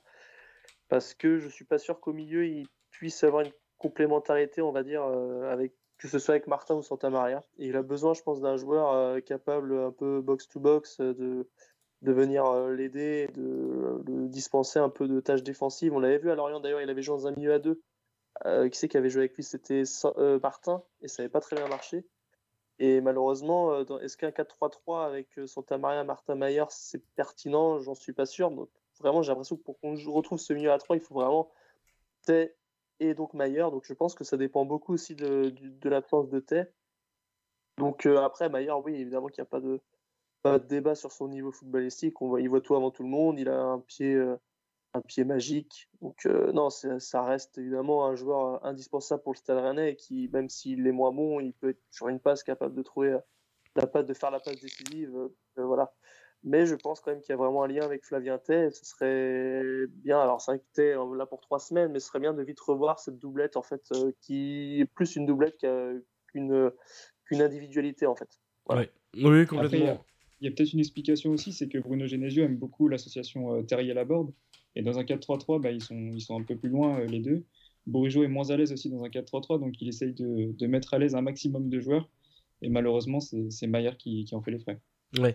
Parce que je suis pas sûr qu'au milieu il puisse avoir une complémentarité, on va dire, avec que ce soit avec Martin ou Santa Maria. Il a besoin, je pense, d'un joueur euh, capable un peu box-to-box euh, de, de venir euh, l'aider, de, de, dispenser un peu de tâches défensives. On l'avait vu à Lorient d'ailleurs, il avait joué dans un milieu à deux. qui c'est qui avait joué avec lui? C'était Martin, et ça n'avait pas très bien marché. Et malheureusement, est-ce qu'un 4-3-3 avec Santa Maria, Martin Mayer, c'est pertinent? J'en suis pas sûr. Donc, vraiment, j'ai l'impression que pour qu'on retrouve ce milieu à 3, il faut vraiment et donc Maillard. Donc je pense que ça dépend beaucoup aussi de, de, l'absence de Tay. Donc euh, après, Maillard, oui, évidemment qu'il n'y a pas de, pas de débat sur son niveau footballistique. On voit, il voit tout avant tout le monde. Il a un pied, euh, un pied magique. Donc euh, non, ça reste évidemment un joueur indispensable pour le Stade Rennais qui, même s'il est moins bon, il peut être sur une passe capable de trouver la passe, de faire la passe décisive. voilà. Mais je pense quand même qu'il y a vraiment un lien avec Flavien Tay. Ce serait bien, alors c'est vrai que Tay là pour trois semaines, mais ce serait bien de vite revoir cette doublette en fait, euh, qui est plus une doublette qu'une individualité en fait. Oui, complètement. il y a, peut-être une explication aussi, c'est que Bruno Genesio aime beaucoup l'association euh, Terrier-Laborde. Et dans un 4-3-3, bah, ils, sont, ils sont un peu plus loin euh, les deux. Bourigeau est moins à l'aise aussi dans un 4-3-3, donc il essaye de, de mettre à l'aise un maximum de joueurs. Et malheureusement, c'est Maillard qui, qui en fait les frais. Ouais.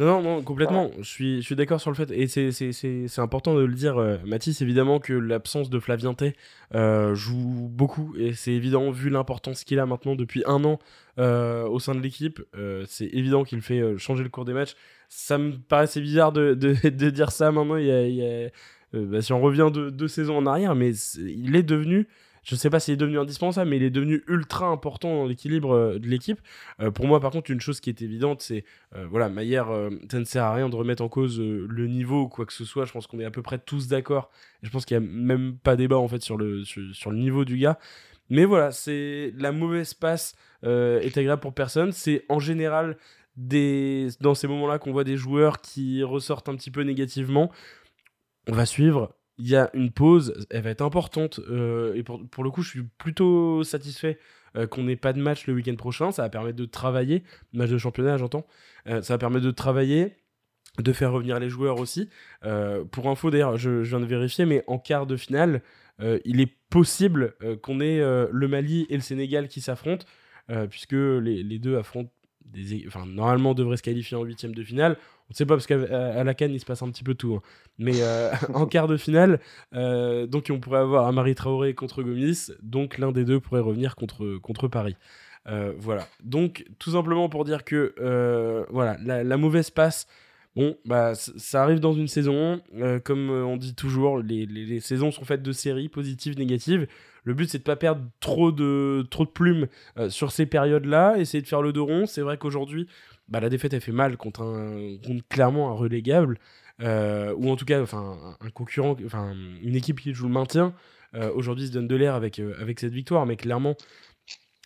Non, non, complètement. Je suis, je suis d'accord sur le fait. Et c'est important de le dire, euh, Mathis, évidemment que l'absence de Flavien T euh, joue beaucoup. Et c'est évident, vu l'importance qu'il a maintenant depuis un an euh, au sein de l'équipe, c'est évident qu'il fait changer le cours des matchs. Ça me paraissait bizarre de, de, de dire ça maintenant. Il y a, bah, si on revient de deux saisons en arrière, mais il est devenu je sais pas s'il est devenu indispensable, mais il est devenu ultra important dans l'équilibre euh, de l'équipe. Euh, pour moi, par contre, une chose qui est évidente, c'est euh, voilà, Maillère, ça ne sert à rien de remettre en cause le niveau ou quoi que ce soit. Je pense qu'on est à peu près tous d'accord. Je pense qu'il n'y a même pas débat en fait sur le, sur, le niveau du gars. Mais voilà, c'est la mauvaise passe est agréable pour personne. C'est en général des, dans ces moments-là qu'on voit des joueurs qui ressortent un petit peu négativement. On va suivre il y a une pause, elle va être importante. Euh, et pour, le coup, je suis plutôt satisfait euh, qu'on n'ait pas de match le week-end prochain. Ça va permettre de travailler, match de championnat, j'entends. Euh, ça va permettre de travailler, de faire revenir les joueurs aussi. pour info, d'ailleurs, je, viens de vérifier, mais en quart de finale, il est possible qu'on ait le Mali et le Sénégal qui s'affrontent, puisque les, les, deux affrontent des, enfin, normalement devraient se qualifier en huitième de finale. On ne sait pas parce qu'à la Cannes, il se passe un petit peu tout. Hein. Mais euh, en quart de finale, euh, donc on pourrait avoir Amari Traoré contre Gomis, donc l'un des deux pourrait revenir contre, Paris. Euh, voilà. Donc tout simplement pour dire que voilà, la, mauvaise passe. Bon, bah, ça arrive dans une saison. comme on dit toujours, les, saisons sont faites de séries positives, négatives. Le but, c'est de pas perdre trop de, trop de plumes sur ces périodes-là, essayer de faire le dos rond. C'est vrai qu'aujourd'hui, bah, la défaite elle fait mal contre, un, clairement un relégable, euh, ou en tout cas enfin, un concurrent, enfin, une équipe qui joue le maintien. Euh, aujourd'hui se donne de l'air avec, euh, avec cette victoire, mais clairement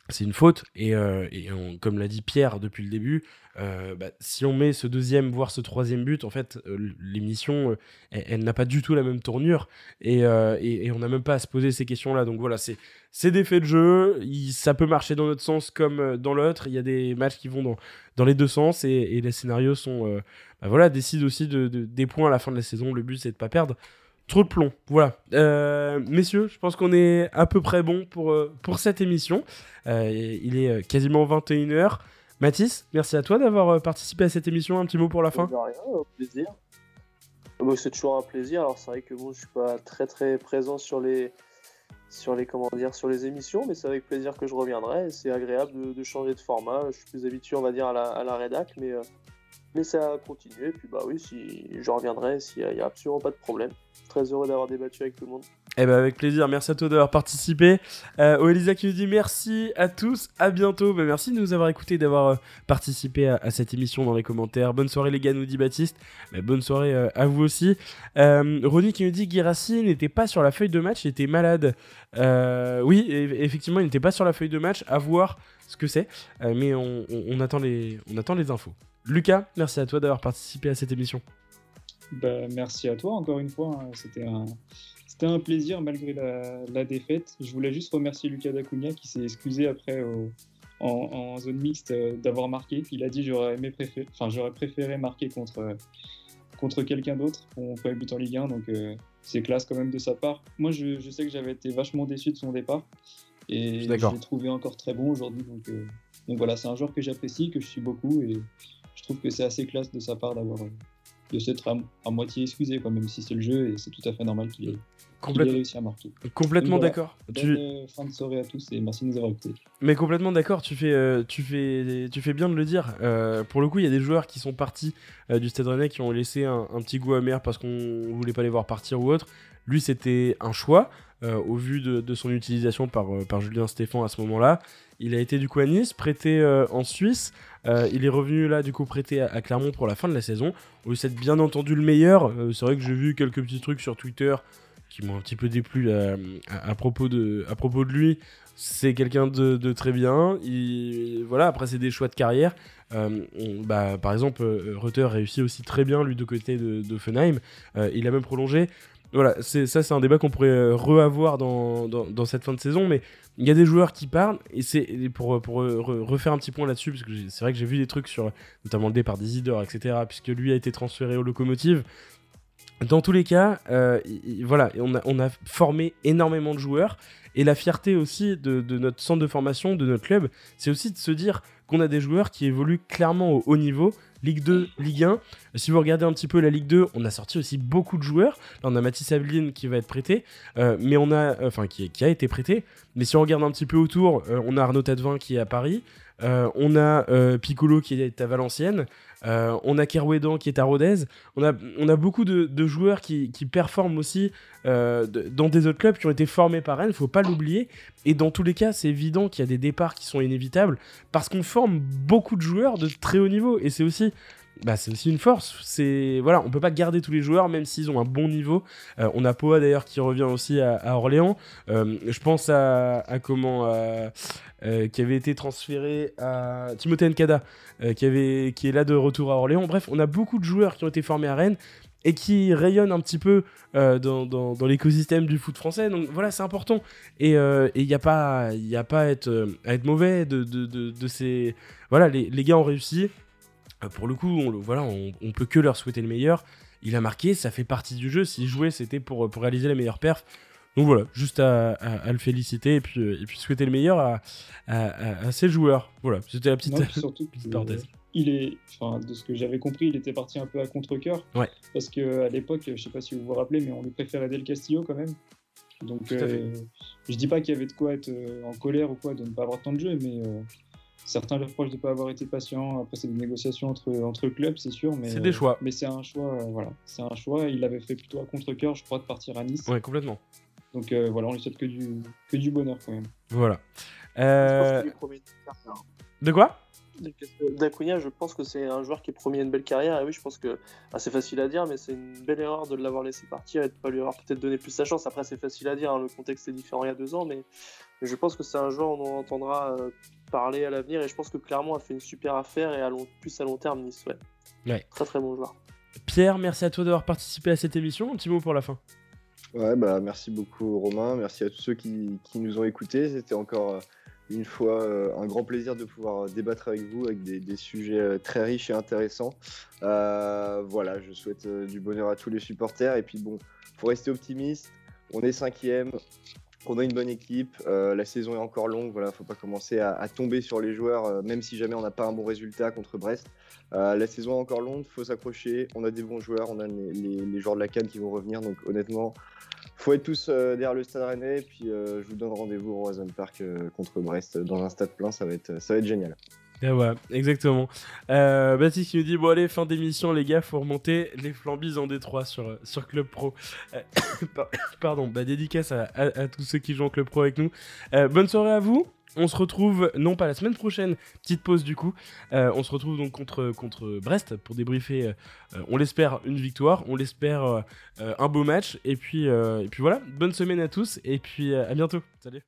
c'est une faute. Et, et comme l'a dit Pierre depuis le début, euh, bah, si on met ce deuxième, voire ce troisième but, en fait, euh, l'émission, euh, elle, n'a pas du tout la même tournure et, on n'a même pas à se poser ces questions-là. Donc voilà, c'est des faits de jeu. ça peut marcher dans notre sens comme dans l'autre. Il y a des matchs qui vont dans, les deux sens et, les scénarios sont. Bah voilà, décident aussi de, des points à la fin de la saison. Le but, c'est de pas perdre trop de plomb. Voilà. messieurs, je pense qu'on est à peu près bon pour, pour cette émission. il est quasiment 21h. Mathis, merci à toi d'avoir euh, participé à cette émission. Un petit mot pour la fin rien, plaisir. Euh, bah, c'est toujours un plaisir. Alors c'est vrai que moi je suis pas très très présent sur les sur les comment dire sur les émissions, mais c'est avec plaisir que je reviendrai. C'est agréable de, changer de format. Je suis plus habitué, on va dire, à la, à la rédac, mais euh, mais ça a continué. Puis bah oui, si je reviendrai, s'il n'y a, absolument pas de problème. Très heureux d'avoir débattu avec tout le monde. Eh ben avec plaisir, merci à toi d'avoir participé. Euh, Elisa qui nous dit merci à tous, à bientôt. Ben, merci de nous avoir écoutés, d'avoir euh, participé à, cette émission dans les commentaires. Bonne soirée les gars, nous dit Baptiste. Ben, bonne soirée euh, à vous aussi. Euh, Ronnie qui nous dit Girassi n'était pas sur la feuille de match, il était malade. Euh, oui, effectivement, il n'était pas sur la feuille de match, à voir ce que c'est. mais on, attend les, on attend les infos. Lucas, merci à toi d'avoir participé à cette émission. Ben, merci à toi encore une fois. Hein. C'était un c'était un plaisir malgré la, défaite. Je voulais juste remercier Lucas Dacunha qui s'est excusé après en, zone mixte euh, d'avoir marqué. Il a dit j'aurais aimé préféré, enfin j'aurais préféré marquer contre contre quelqu'un d'autre pour mon premier but en Ligue 1. Donc euh, c'est classe quand même de sa part. Moi je, sais que j'avais été vachement déçu de son départ et je l'ai trouvé encore très bon aujourd'hui. Donc, euh, donc voilà, c'est un joueur que j'apprécie, que je suis beaucoup et je trouve que c'est assez classe de sa part d'avoir de s'être à, moitié excusé, quoi, même si c'est le jeu et c'est tout à fait normal qu'il ait, réussi à marquer. Complètement d'accord. Tu... Euh, fin de soirée à tous et merci de nous avoir écoutés. Mais complètement d'accord, tu fais, euh, tu, fais, tu fais bien de le dire. Euh, pour le coup, il y a des joueurs qui sont partis du Stade Rennais qui ont laissé un, petit goût amer parce qu'on voulait pas les voir partir ou autre. Lui, c'était un choix. au vu de, son utilisation par, par Julien Stéphan à ce moment-là. Il a été du coup à Nice, prêté en Suisse. Euh, il est revenu là, du coup, prêté à, Clermont pour la fin de la saison. Où c'est bien entendu le meilleur. Euh, c'est vrai que j'ai vu quelques petits trucs sur Twitter qui m'ont un petit peu déplu euh, à, propos de, lui. C'est quelqu'un de, très bien. Il, voilà, après, c'est des choix de carrière. bah, par exemple, Rutter réussit aussi très bien, lui, de côté de, de il a même prolongé. Voilà, ça, c'est un débat qu'on pourrait re-avoir dans, dans, cette fin de saison. Mais il y a des joueurs qui parlent, et c'est pour, pour refaire un petit point là-dessus, parce que c'est vrai que j'ai vu des trucs sur notamment le départ d'Isidore, etc., puisque lui a été transféré aux locomotives. Dans tous les cas, euh, voilà, on a, on a formé énormément de joueurs, et la fierté aussi de, de notre centre de formation, de notre club, c'est aussi de se dire qu'on a des joueurs qui évoluent clairement au haut niveau, Ligue 2, Ligue 1. Si vous regardez un petit peu la Ligue 2, on a sorti aussi beaucoup de joueurs. Là, on a Mathis Aveline qui va être prêté, euh, mais on a, euh, enfin, qui, a été prêté. Mais si on regarde un petit peu autour, euh, on a Arnaud Tadevin qui est à Paris. on a Piccolo qui est à Valenciennes. On a Kerouédan qui est à Rodez. On a, beaucoup de, joueurs qui, performent aussi dans des autres clubs qui ont été formés par Rennes. Faut pas l'oublier. Et dans tous les cas, c'est évident qu'il y a des départs qui sont inévitables parce qu'on forme beaucoup de joueurs de très haut niveau. Et c'est aussi bah, c'est aussi une force. C'est voilà, on peut pas garder tous les joueurs même s'ils ont un bon niveau. Euh, on a Poa d'ailleurs qui revient aussi à, Orléans. Euh, je pense à, comment euh, qui avait été transféré à Timothée Nkada qui avait qui est là de retour à Orléans. Bref, on a beaucoup de joueurs qui ont été formés à Rennes et qui rayonnent un petit peu dans, dans, l'écosystème du foot français. Donc voilà, c'est important. Et il n'y a pas, à, être, mauvais de, ces... Voilà, les, gars ont réussi. Euh, pour le coup, on, voilà, on, peut que leur souhaiter le meilleur. Il a marqué, ça fait partie du jeu. S'il jouait, c'était pour, pour réaliser les meilleures perfs. Donc voilà, juste à, le féliciter et puis, euh, et puis souhaiter le meilleur à, à, ses joueurs. Voilà, c'était la petite, parenthèse. Il est, enfin, de ce que j'avais compris, il était parti un peu à contre-coeur. Ouais. Parce qu'à l'époque, je sais pas si vous vous rappelez, mais on lui préférait Del Castillo quand même. Donc, euh, je dis pas qu'il y avait de quoi être en colère ou quoi de ne pas avoir tant de jeu, mais Certains leur reprochent de ne pas avoir été patient. Après, c'est des négociations entre, entre clubs, c'est sûr. Mais, c'est des choix. mais c'est un choix, euh, voilà. C'est un choix. Il avait fait plutôt à contre-coeur, je crois, de partir à Nice. Ouais, complètement. Donc euh, voilà, on lui souhaite que du, que du bonheur quand même. Voilà. Euh, de quoi? D'Acuna, je pense que c'est un joueur qui est promis une belle carrière. Et oui, je pense que ah, c'est facile à dire, mais c'est une belle erreur de l'avoir laissé partir et de pas lui avoir peut-être donné plus sa chance. Après, c'est facile à dire, hein, le contexte est différent il y a deux ans, mais je pense que c'est un joueur dont on entendra euh, parler à l'avenir. Et je pense que Clermont a fait une super affaire et à long, plus à long terme, Nice, ouais. Très très bon joueur. Pierre, merci à toi d'avoir participé à cette émission. Un petit mot pour la fin. Ouais, bah merci beaucoup Romain, merci à tous ceux qui, qui nous ont écoutés. C'était encore euh, une fois euh, un grand plaisir de pouvoir débattre avec vous avec des, sujets euh, très riches et intéressants. Euh, voilà, je souhaite du bonheur à tous les supporters et puis bon, faut rester optimiste. On est cinquième, on a une bonne équipe, la saison est encore longue, voilà, faut pas commencer à, tomber sur les joueurs, même si jamais on n'a pas un bon résultat contre Brest. la saison est encore longue, faut s'accrocher, on a des bons joueurs, on a les, joueurs de la Cannes qui vont revenir, donc honnêtement, faut être tous euh, derrière le stade rennais. Et puis euh, je vous donne rendez-vous au Roison Park euh, contre Brest dans un stade plein. Ça va être, ça va être génial. Et ouais, exactement. Baptiste qui nous dit Bon, allez, fin d'émission, les gars, faut remonter les flambis en Détroit sur, sur Club Pro. pardon, bah, dédicace à, tous ceux qui jouent en Club Pro avec nous. bonne soirée à vous. On se retrouve, non pas la semaine prochaine, petite pause du coup. Euh, on se retrouve donc contre, contre Brest pour débriefer, euh, on l'espère, une victoire, on l'espère, euh, un beau match. Et puis, et puis voilà, bonne semaine à tous et puis à bientôt. Salut.